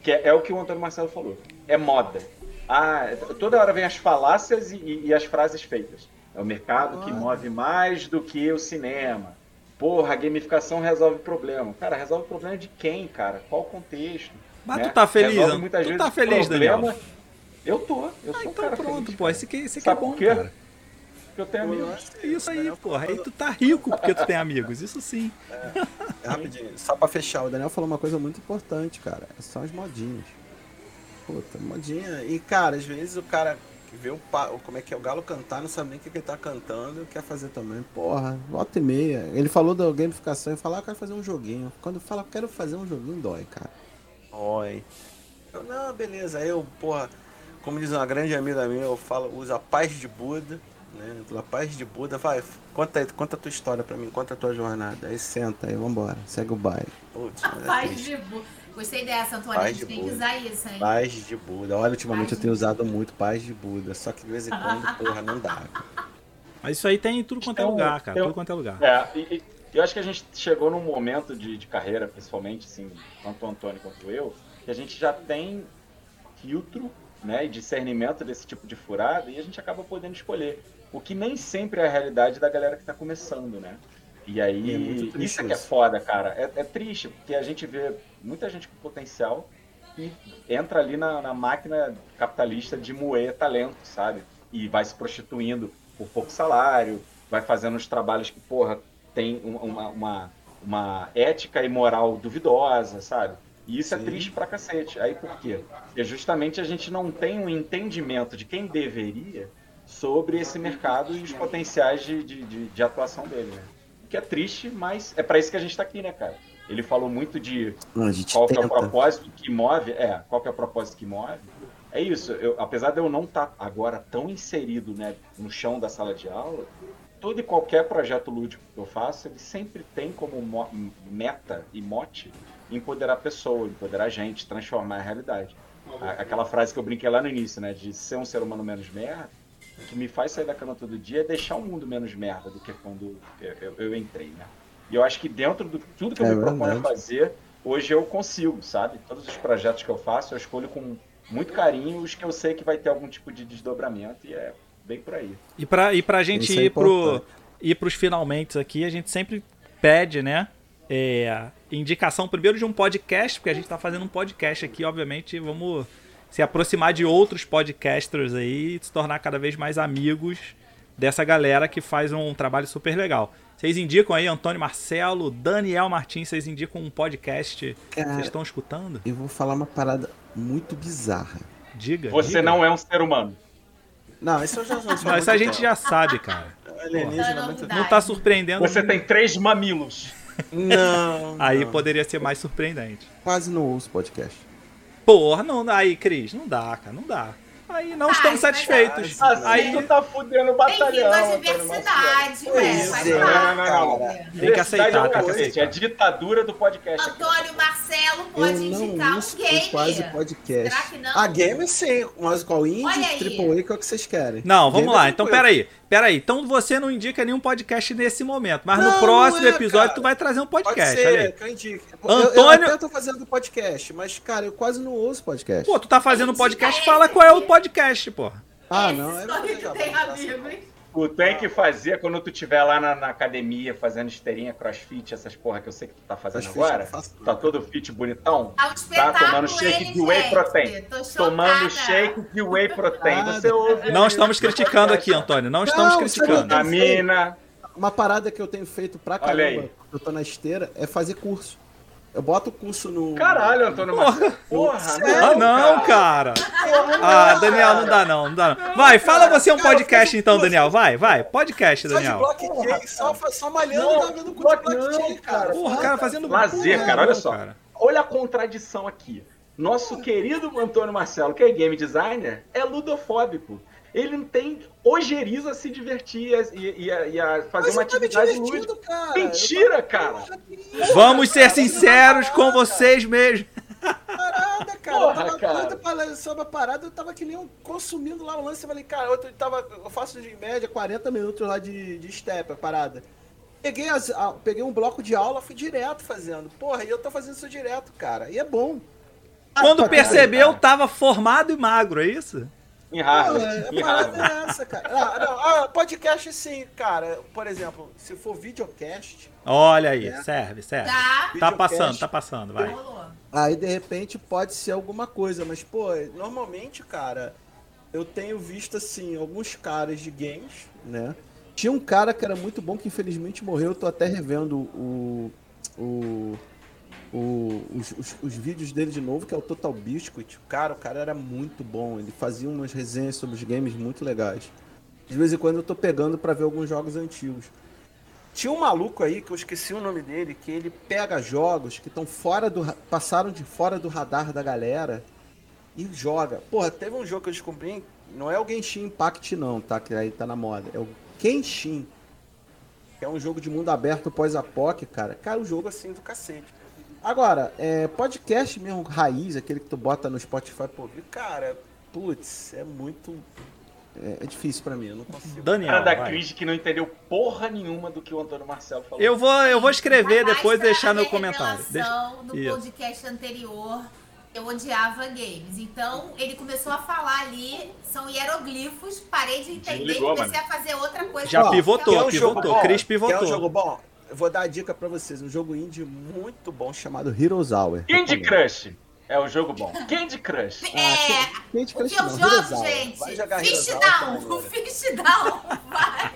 Que é, é, o que o Antônio Marcelo falou. É moda. Ah, toda hora vem as falácias e, e as frases feitas. É o mercado que move mais do que o cinema. Porra, a gamificação resolve problema. Cara, resolve problema de quem, cara? Qual o contexto? Mas né? tu tá feliz, resolve, muitas tu vezes, tá feliz, problema... Daniel? Eu tô, eu ah, sou então pronto, feliz, pô, esse aqui, esse aqui é bom, cara eu tenho amigos. Isso aí, porra. Aí tu tá rico porque tu tem amigos, isso sim. É, é rapidinho, só pra fechar, o Daniel falou uma coisa muito importante, cara. São as modinhas. Puta, modinha. E, cara, às vezes o cara vê o, como é que é o galo cantar, não sabe nem o que, que ele tá cantando, quer fazer também. Porra, volta e meia. Ele falou da gamificação e falou, ah, eu quero fazer um joguinho. Quando fala, quero fazer um joguinho, dói, cara. Dói. Eu, não, beleza. Aí eu, porra, como diz uma grande amiga minha, eu falo, usa paz de Buda né? Pela paz de Buda, vai, conta, conta a tua história pra mim, conta a tua jornada. Aí senta aí, vambora, segue o baile. Putz, a paz de Buda. Gostei dessa, Antônio. Paz a gente tem Buda. que usar isso, hein? Paz de Buda. Olha, ultimamente paz eu tenho usado muito paz de Buda. Só que de vez em quando, porra, não dá. Mas isso aí tem em tudo quanto é lugar, cara. Eu, tudo quanto é lugar. É, e, e, eu acho que a gente chegou num momento de, de carreira, principalmente, assim, tanto o Antônio quanto eu, que a gente já tem filtro né, e discernimento desse tipo de furada e a gente acaba podendo escolher. O que nem sempre é a realidade da galera que está começando, né? E aí, é isso é que é foda, cara. É, é, triste, porque a gente vê muita gente com potencial e entra ali na, na, máquina capitalista de moer talento, sabe? E vai se prostituindo por pouco salário, vai fazendo os trabalhos que, porra, tem uma, uma, uma ética e moral duvidosa, sabe? E isso é Sim. é triste pra cacete. Aí por quê? Porque justamente a gente não tem um entendimento de quem deveria sobre esse mercado e os potenciais de, de, de, de atuação dele, né? Que é triste, mas é para isso que a gente está aqui, né, cara? Ele falou muito de qual é o propósito que move. É, qual que é o propósito que move. É isso, eu, apesar de eu não estar tá agora tão inserido né, no chão da sala de aula, todo e qualquer projeto lúdico que eu faço, ele sempre tem como meta e mote empoderar a pessoa, empoderar a gente, transformar a realidade. Aquela frase que eu brinquei lá no início, né, de ser um ser humano menos merda, o que me faz sair da cama todo dia é deixar o mundo menos merda do que quando eu, eu, eu entrei, né? E eu acho que dentro de tudo que eu é me proponho fazer, hoje eu consigo, sabe? Todos os projetos que eu faço, eu escolho com muito carinho os que eu sei que vai ter algum tipo de desdobramento e é bem por aí. E pra, e pra gente Isso é ir, é pro, ir pros finalmente aqui, a gente sempre pede, né? É, indicação primeiro de um podcast, porque a gente tá fazendo um podcast aqui, obviamente, vamos se aproximar de outros podcasters aí e se tornar cada vez mais amigos dessa galera que faz um trabalho super legal. Vocês indicam aí Antônio Marcelo, Daniel Martins, vocês indicam um podcast que vocês estão escutando? Eu vou falar uma parada muito bizarra. Diga. Você diga. não é um ser humano. Não, isso eu já Mas isso a gente já sabe, cara. Alienígena muito... Não tá surpreendendo. Você tem três mamilos. Não. Aí não. poderia ser mais surpreendente. Quase não ouço podcast. Porra, não, aí, Cris, não dá, cara, não dá. Aí não Ah, estamos mas satisfeitos. Assim Aí tu tá fudendo o Bem-vindo batalhão. à Antônio diversidade, é, parte. Não, não, não. Tem que aceitar, Diversidade é tem que cacete, aceitar. É a ditadura do podcast. Antônio Marcelo Eu pode indicar não um game. quase podcast. Será que não? A game sim, mas qual indie, triple A, que é o que vocês querem. Não, vamos Game lá. é Então, peraí. Peraí. Então você não indica nenhum podcast nesse momento. Mas Não, no próximo é, episódio cara. tu vai trazer um Pode podcast. ser, olha aí. que eu indique. Antônio- Eu, eu até tô fazendo podcast, mas, cara, eu quase não ouço podcast. Pô, tu tá fazendo podcast, fala qual é o podcast, porra. ah, não, é só que legal, tem vamos amigos. Tu tem que fazer quando tu estiver lá na, na academia fazendo esteirinha, crossfit, essas porra que eu sei que tu tá fazendo Crossfit agora. Tá todo fit bonitão. Tá Tá tomando shake de whey protein. Tomando shake de whey protein. Você ouve. Não estamos criticando aqui, Antônio. Não estamos Não, criticando. A mina. Uma parada que eu tenho feito pra caramba, eu tô na esteira, é fazer curso. Eu boto o curso no. Caralho, Antônio Marcelo. Porra, Sério? Ah, não, cara. Ah, Daniel, não dá não, não dá não. Vai, fala você um podcast então, Daniel. Vai, vai. Podcast, Só de Daniel. blockchain, só, só malhando, Não, vendo curso de block- não, blockchain, cara. Porra, cara, fazendo Lazer, porra, cara, olha não, só. cara. Olha a contradição aqui. Nosso querido Antônio Marcelo, que é game designer, é ludofóbico. Ele não tem ojeriza a se divertir e a, e a- e a fazer Mas uma atividade divertindo, lúdica. cara. Mentira, cara. Vamos ser sinceros com vocês mesmo. Parada, cara. Porra, eu tava cara. ler sobre a parada, eu tava que nem um consumindo lá o lance. Eu falei, cara, eu, tava, eu faço de média 40 minutos lá de, de step, a parada. Peguei, as, a- peguei um bloco de aula, fui direto fazendo. Porra, e eu tô fazendo isso direto, cara. E é bom. Quando Ah, percebeu, cara. tava formado e magro, é isso? Em Harvard. é, Em Harvard. é essa, cara. Ah, não, ah, podcast sim, cara. Por exemplo, se for videocast, Olha aí, É. serve, serve. Tá. Tá passando, tá passando, vai. Aí de repente pode ser alguma coisa, mas pô, normalmente, cara, eu tenho visto assim alguns caras de games, né? Tinha um cara que era muito bom que infelizmente morreu, eu tô até revendo o, o, o- os, os- os vídeos dele de novo, que é o Total Biscuit. Cara, o cara era muito bom, ele fazia umas resenhas sobre os games muito legais. De vez em quando eu tô pegando pra ver alguns jogos antigos. Tinha um maluco aí, que eu esqueci o nome dele, que ele pega jogos que estão fora do. ra- passaram de fora do radar da galera e joga. Porra, teve um jogo que eu descobri, não é o Genshin Impact não, tá? Que aí tá na moda. É o Kenshin. Que é um jogo de mundo aberto pós-apoc, cara. Cara, o jogo assim do cacete. Agora, é, podcast mesmo, raiz, aquele que tu bota no Spotify, pô, cara, putz, é muito. É, é difícil pra mim, eu não consigo. Daniel, cara da vai. Cris que não entendeu porra nenhuma do que o Antônio Marcelo falou. Eu vou, eu vou escrever Mas depois e pra deixar no minha comentário. Deixa- No Isso. podcast anterior, eu odiava games. Então, ele começou a falar ali, são hieroglifos, parei de entender Desligou, e comecei a fazer outra coisa. Já pivotou, pivotou. Cris Quer um pivotou. jogo bom? Eu vou dar a dica pra vocês. Um jogo indie muito bom chamado Heroes Hour. Candy. Crush é o jogo bom. Candy Crush. É, Candy o Crush que eu não, jogo, gente? Vai jogar Fish Heroes Down, o Fish Down, vai.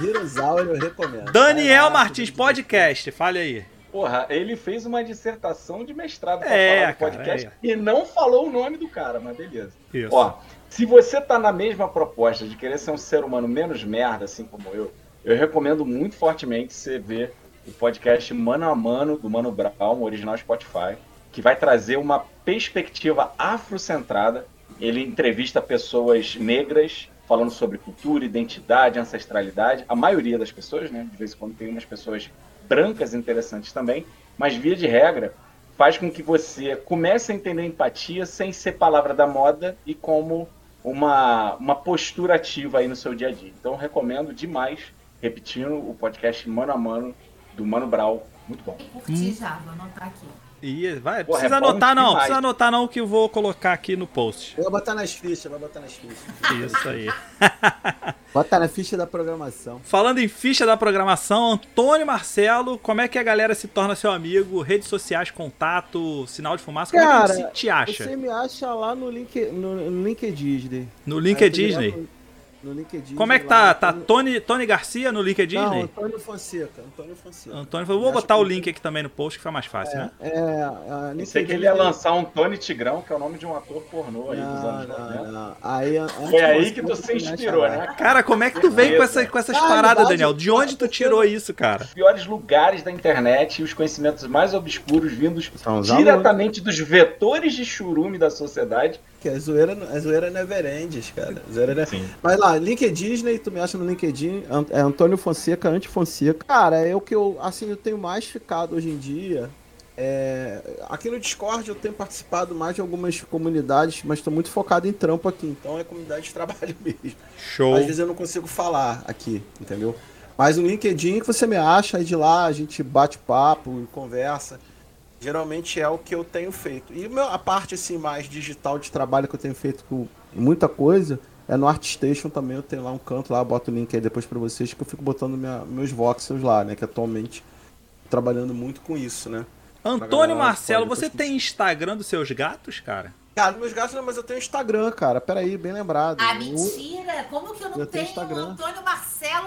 Heroes Hour eu recomendo. Daniel lá, Martins, podcast, fale aí. Porra, ele fez uma dissertação de mestrado pra É, falar do cara, podcast é. e não falou o nome do cara, mas beleza. Isso. Ó, se você tá na mesma proposta de querer ser um ser humano menos merda, assim como eu, eu recomendo muito fortemente você ver o podcast Mano a Mano, do Mano Brown, original Spotify, que vai trazer uma perspectiva afrocentrada. Ele entrevista pessoas negras falando sobre cultura, identidade, ancestralidade. A maioria das pessoas, né? De vez em quando tem umas pessoas brancas interessantes também, mas via de regra faz com que você comece a entender empatia sem ser palavra da moda e como uma, uma postura ativa aí no seu dia a dia. Então recomendo demais, repetindo, o podcast Mano a Mano do Mano Brau, muito bom. Curti já, vou anotar aqui. E vai, Porra, precisa é anotar não, demais. precisa anotar não que eu vou colocar aqui no post. Vou botar nas fichas, vou botar nas fichas. Isso aí. Bota na ficha da programação. Falando em ficha da programação, Antônio Marcelo, como é que a galera se torna seu amigo? Redes sociais, contato, sinal de fumaça, como é Cara, que a gente te acha? Você me acha lá no, link, no, no LinkedIn. No Aí LinkedIn? No LinkedIn. Como é que lá, tá? Tá Tony, Tony Garcia no LinkedIn? Não, Né? Antônio Fonseca. Antônio Fonseca. Antônio, vou Acho botar o que- link aqui também no post que fica mais fácil, né? É, é, a Eu sei que ele ia lançar um Tony Tigrão, que é o nome de um ator pornô aí dos Não, anos não, 90. não. Aí, Foi aí que tu se inspirou, né? Cara, como é que tu vem com, essa, com essas Ah, paradas, verdade, Daniel? De onde tu tirou isso, cara? Os piores lugares da internet e os conhecimentos mais obscuros vindos São diretamente dos vetores de churume da sociedade. Que a zoeira, a zoeira never ends, cara. A zoeira never... Sim. Mas lá, LinkedIn, Disney, tu me acha no LinkedIn, é Antônio Fonseca, Antifonseca. Cara, é o que eu, assim, eu tenho mais ficado hoje em dia. É... Aqui no Discord eu tenho participado mais de algumas comunidades, mas tô muito focado em trampo aqui, então é comunidade de trabalho mesmo. Show. Às vezes eu não consigo falar aqui, entendeu? Mas no LinkedIn que você me acha, aí de lá a gente bate papo e conversa. Geralmente é o que eu tenho feito. E meu- a parte assim mais digital de trabalho que eu tenho feito com muita coisa é no ArtStation também. Eu tenho lá um canto lá, boto o link aí depois pra vocês que eu fico botando minha- meus voxels lá, né? Que atualmente trabalhando muito com isso, né? Antônio galera, Marcelo, você depois tem Instagram dos seus gatos, cara? Cara, meus gatos não, mas eu tenho Instagram, cara. Peraí, bem lembrado. Ah, Eu- mentira! Como que eu não Eu tenho tenho Instagram. Antônio Marcelo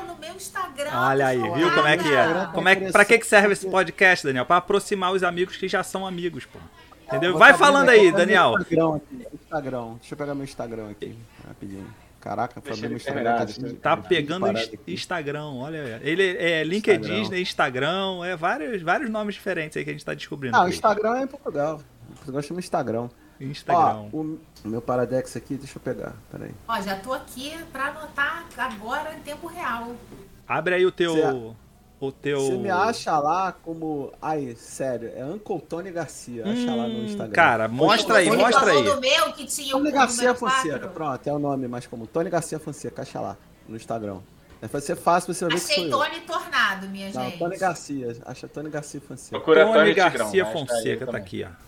no meu Instagram? Olha aí, viu como é que é? Como é que, pra que, que serve esse podcast, Daniel? Pra aproximar os amigos que já são amigos, pô. Entendeu? Vou Vai falando aí, Daniel. Instagram, aqui, Instagram. Deixa eu pegar meu Instagram aqui, rapidinho. Caraca, ele Instagram. tá de- Tá pegando. Instagram, olha. Ele é LinkedIn, Instagram. Instagram, é vários, vários nomes diferentes aí que a gente tá descobrindo. Ah, o. Instagram é em Portugal. Portugal chama Instagram. Instagram. Ó, o meu Paradex aqui, deixa eu pegar, peraí. Ó, já tô aqui pra anotar agora em tempo real. Abre aí o teu. Cê- o teu. Você me acha lá como. Ai, sério, é Uncle Tony Garcia. Acha lá no Hum, Instagram. Cara, mostra aí, mostra aí. do meu que tinha o Tony Garcia número quatro. Fonseca, pronto, é o nome mais comum. Tony Garcia Fonseca, acha lá no Instagram. Vai ser fácil você ver que sou Achei eu. Tony Tornado, minha Não, gente. Tony Garcia, acha Tony Garcia Fonseca. Procura Tony Tony Garcia Fonseca tá também. aqui, ó.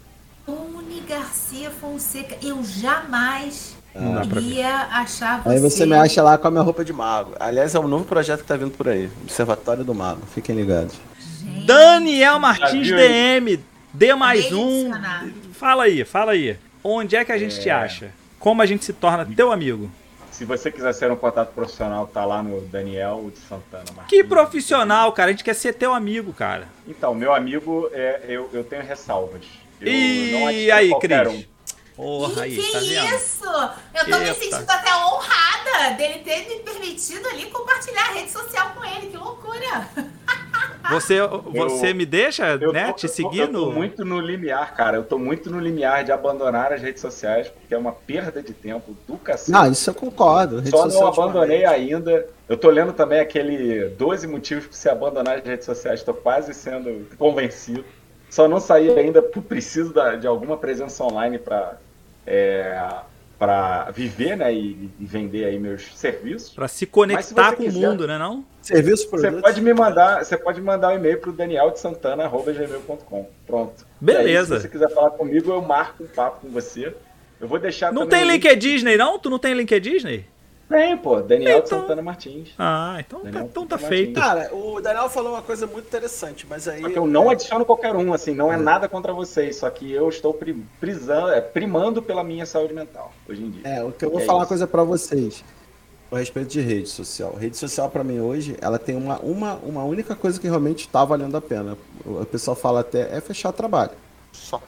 Tony Garcia Fonseca. Eu jamais Não ver. iria achar você. Aí você me acha lá com a minha roupa de mago. Aliás, é um novo projeto que tá vindo por aí. Observatório do Mago. Fiquem ligados. Gente, Daniel Martins DM, dê mais um. Fala aí, fala aí. Onde é que a gente te acha? Como a gente se torna teu amigo? Se você quiser ser um contato profissional, tá lá no Daniel de Santana. Martins. Que profissional, cara. A gente quer ser teu amigo, cara. Então, meu amigo, é, eu, eu tenho ressalvas. Eu E aí, Cris? um. Porra aí, que tá vendo? isso? Eu tô me Eita. sentindo até honrada dele ter me permitido ali compartilhar a rede social com ele. Que loucura! Você, você me deixa, Eu né, tô- te eu seguir eu tô muito no limiar, cara. Eu tô muito no limiar de abandonar as redes sociais, porque é uma perda de tempo do cacete. Não, isso eu concordo. Rede Só não abandonei ainda. Eu tô lendo também aquele 12 motivos para você abandonar as redes sociais. Tô quase sendo convencido. Só não saí ainda porque preciso da- de alguma presença online para para viver, né, e, e vender aí meus serviços. Pra se se conectar você com o quiser- mundo, né não? Serviço Você produtos. pode me mandar, você pode mandar um e-mail pro danieldsantana@gmail.com. Pronto. Beleza. Aí, se você quiser falar comigo, eu marco um papo com você. Eu vou deixar Não tem o link Disney, não? Tu não tem link Disney? Tem, pô, Daniel de Então. Santana Martins. Ah, então, tá, Daniel então tá Martins. feito. Cara, o Daniel falou uma coisa muito interessante, mas aí. Só que eu não adiciono qualquer um, assim, não é nada contra vocês, só que eu estou pri- prisando, é, primando pela minha saúde mental hoje em dia. É, o que eu vou É falar uma isso. coisa pra vocês. A respeito de rede social. Rede social pra mim hoje, ela tem uma, uma, uma única coisa que realmente tá valendo a pena. O pessoal fala até é fechar trabalho. Só.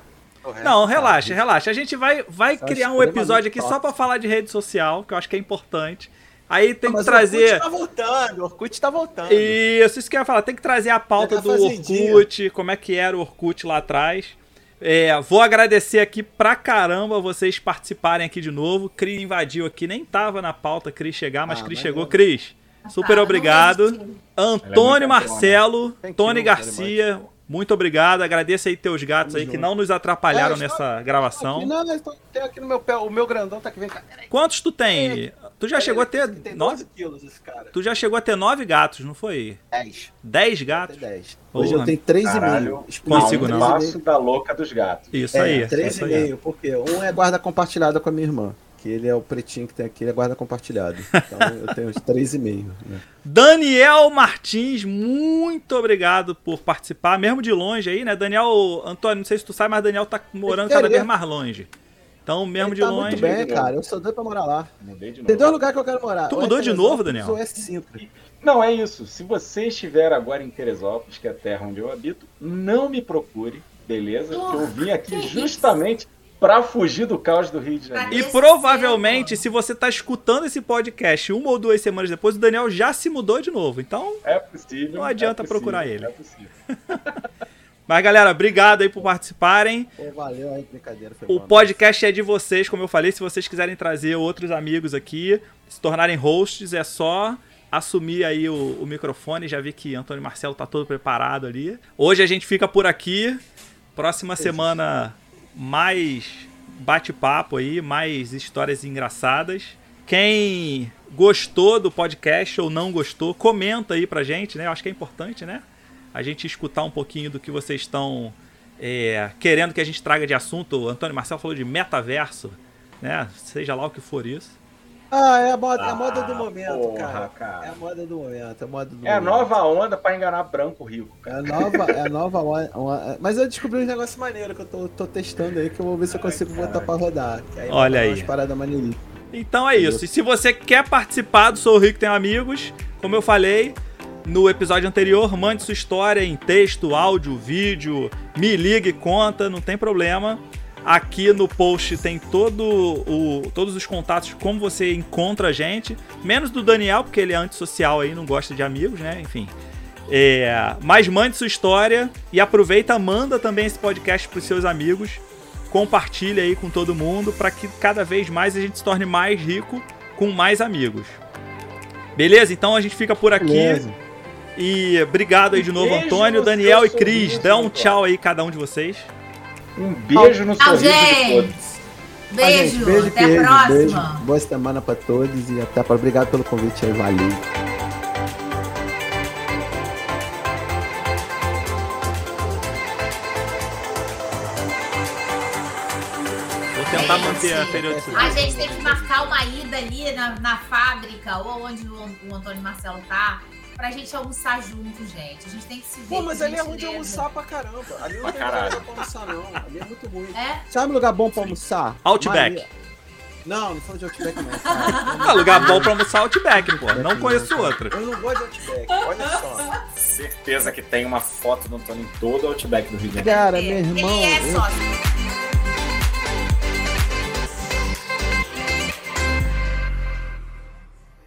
Não, relaxa, relaxa. A gente vai, vai é criar um episódio aqui só tóxico. pra falar de rede social, que eu acho que é importante. Aí tem que Mas trazer. O Orkut tá voltando, o Orkut tá voltando. Isso, isso que eu ia falar. Tem que trazer a pauta Pegar do. Orkut, como é que era o Orkut lá atrás. É, vou agradecer aqui pra caramba vocês participarem aqui de novo. Cris invadiu aqui, nem tava na pauta Cris chegar, mas Ah, Cris chegou. é. Cris, super Tá, não obrigado. resisti. Antônio muito Marcelo, Thank Tony you very Garcia, muito obrigado. Agradeço aí teus gatos aí que não nos atrapalharam É, nessa Aqui, gravação. não, eles tão- tem aqui no meu pé, o meu grandão tá aqui, vem cá. Peraí. Quantos tu tem? Tu já chegou a ter Tem nove? 12 quilos esse cara. Tu já chegou a ter nove gatos, não foi? 10. Dez Tem gatos? 10. Porra. Hoje eu tenho 3,5. Caralho, Consigo um não. passo da louca dos gatos. Isso aí. É, isso aí. 3,5, porque um é guarda compartilhada com a minha irmã. Que ele é o pretinho que tem aqui, ele é guarda compartilhado. Então eu tenho os 3,5. Né? Daniel Martins, muito obrigado por participar, mesmo de longe aí, né? Daniel, Antônio, não sei se tu sabe, mas Daniel tá morando cada vez mais longe. Então, mesmo Ele de tá longe. muito bem, cara. Eu sou doido pra morar lá. Mudei de novo. Tem dois lugares que eu quero morar. Tu é mudou de novo, Daniel? Ou é Sintra. Não, é isso. Se você estiver agora em Teresópolis, que é a terra onde eu habito, não me procure, beleza? Porque eu vim aqui justamente pra fugir do caos do Rio de Janeiro. E provavelmente, se você tá escutando esse podcast uma ou duas semanas depois, o Daniel já se mudou de novo. Então, É possível. Não adianta é possível, procurar ele. É possível. mas galera, obrigado aí por participarem. Pô, valeu aí, brincadeira. Foi O bom, podcast é de vocês, como eu falei. Se vocês quiserem trazer outros amigos aqui, se tornarem hosts, é só assumir aí o, o microfone. Já vi que Antônio Marcelo tá todo preparado ali. Hoje a gente fica por aqui. Próxima semana, mais bate-papo aí, mais histórias engraçadas. Quem gostou do podcast ou não gostou, comenta aí pra gente, né? Eu acho que é importante, né? A gente escutar um pouquinho do que vocês estão é, querendo que a gente traga de assunto. O Antônio Marcelo falou de metaverso, né? Seja lá o que for isso. Ah, é a moda, é a moda do Ah, momento, porra, cara. cara. É a moda do momento, é a moda do É a momento. nova onda pra enganar branco rico, É cara. a nova, é a nova onda- onda- Mas eu descobri um negócio maneiro que eu tô, tô testando aí, que eu vou ver se eu consigo botar pra rodar. Que aí Olha aí. Então é isso. E se você quer participar do Sou Rico Tem Amigos, como eu falei no episódio anterior, mande sua história em texto, áudio, vídeo, me ligue e conta, não tem problema. Aqui no post tem todo o, todos os contatos, como você encontra a gente. Menos do Daniel, porque ele é antissocial aí, não gosta de amigos, né? Enfim. É, mas mande sua história e aproveita, manda também esse podcast para os seus amigos. Compartilha aí com todo mundo para que cada vez mais a gente se torne mais rico com mais amigos. Beleza? Então a gente fica por aqui. Beleza. E obrigado aí de novo, Beijo Antônio, Daniel e Cris. Dá um tchau aí, cada um de vocês. Um beijo no Tchau, sorriso de gente. todos. Ah, Beijo, gente, beijo, até a próxima. Beijo, boa semana pra todos e até para. Obrigado pelo convite aí, valeu. Vou tentar Gente. manter a A periodicidade. gente tem que marcar uma ida ali na, na fábrica ou onde o, o Antônio Marcelo tá, pra gente almoçar junto, gente. A gente tem que se ver. Pô, mas ali é ruim de almoçar pra caramba. Ali não Pra tem caralho. lugar pra almoçar, não. Ali é muito ruim. É? Sabe um lugar bom pra almoçar? Outback. Maria- Não, não falo de Outback não. cara. Ah, lugar bom pra almoçar Outback, pô. Não conheço outra. Eu não gosto de Outback, olha só. Certeza que tem uma foto do Antônio em todo o Outback do Rio de Janeiro. Cara, Ele meu irmão. é eu- sócio.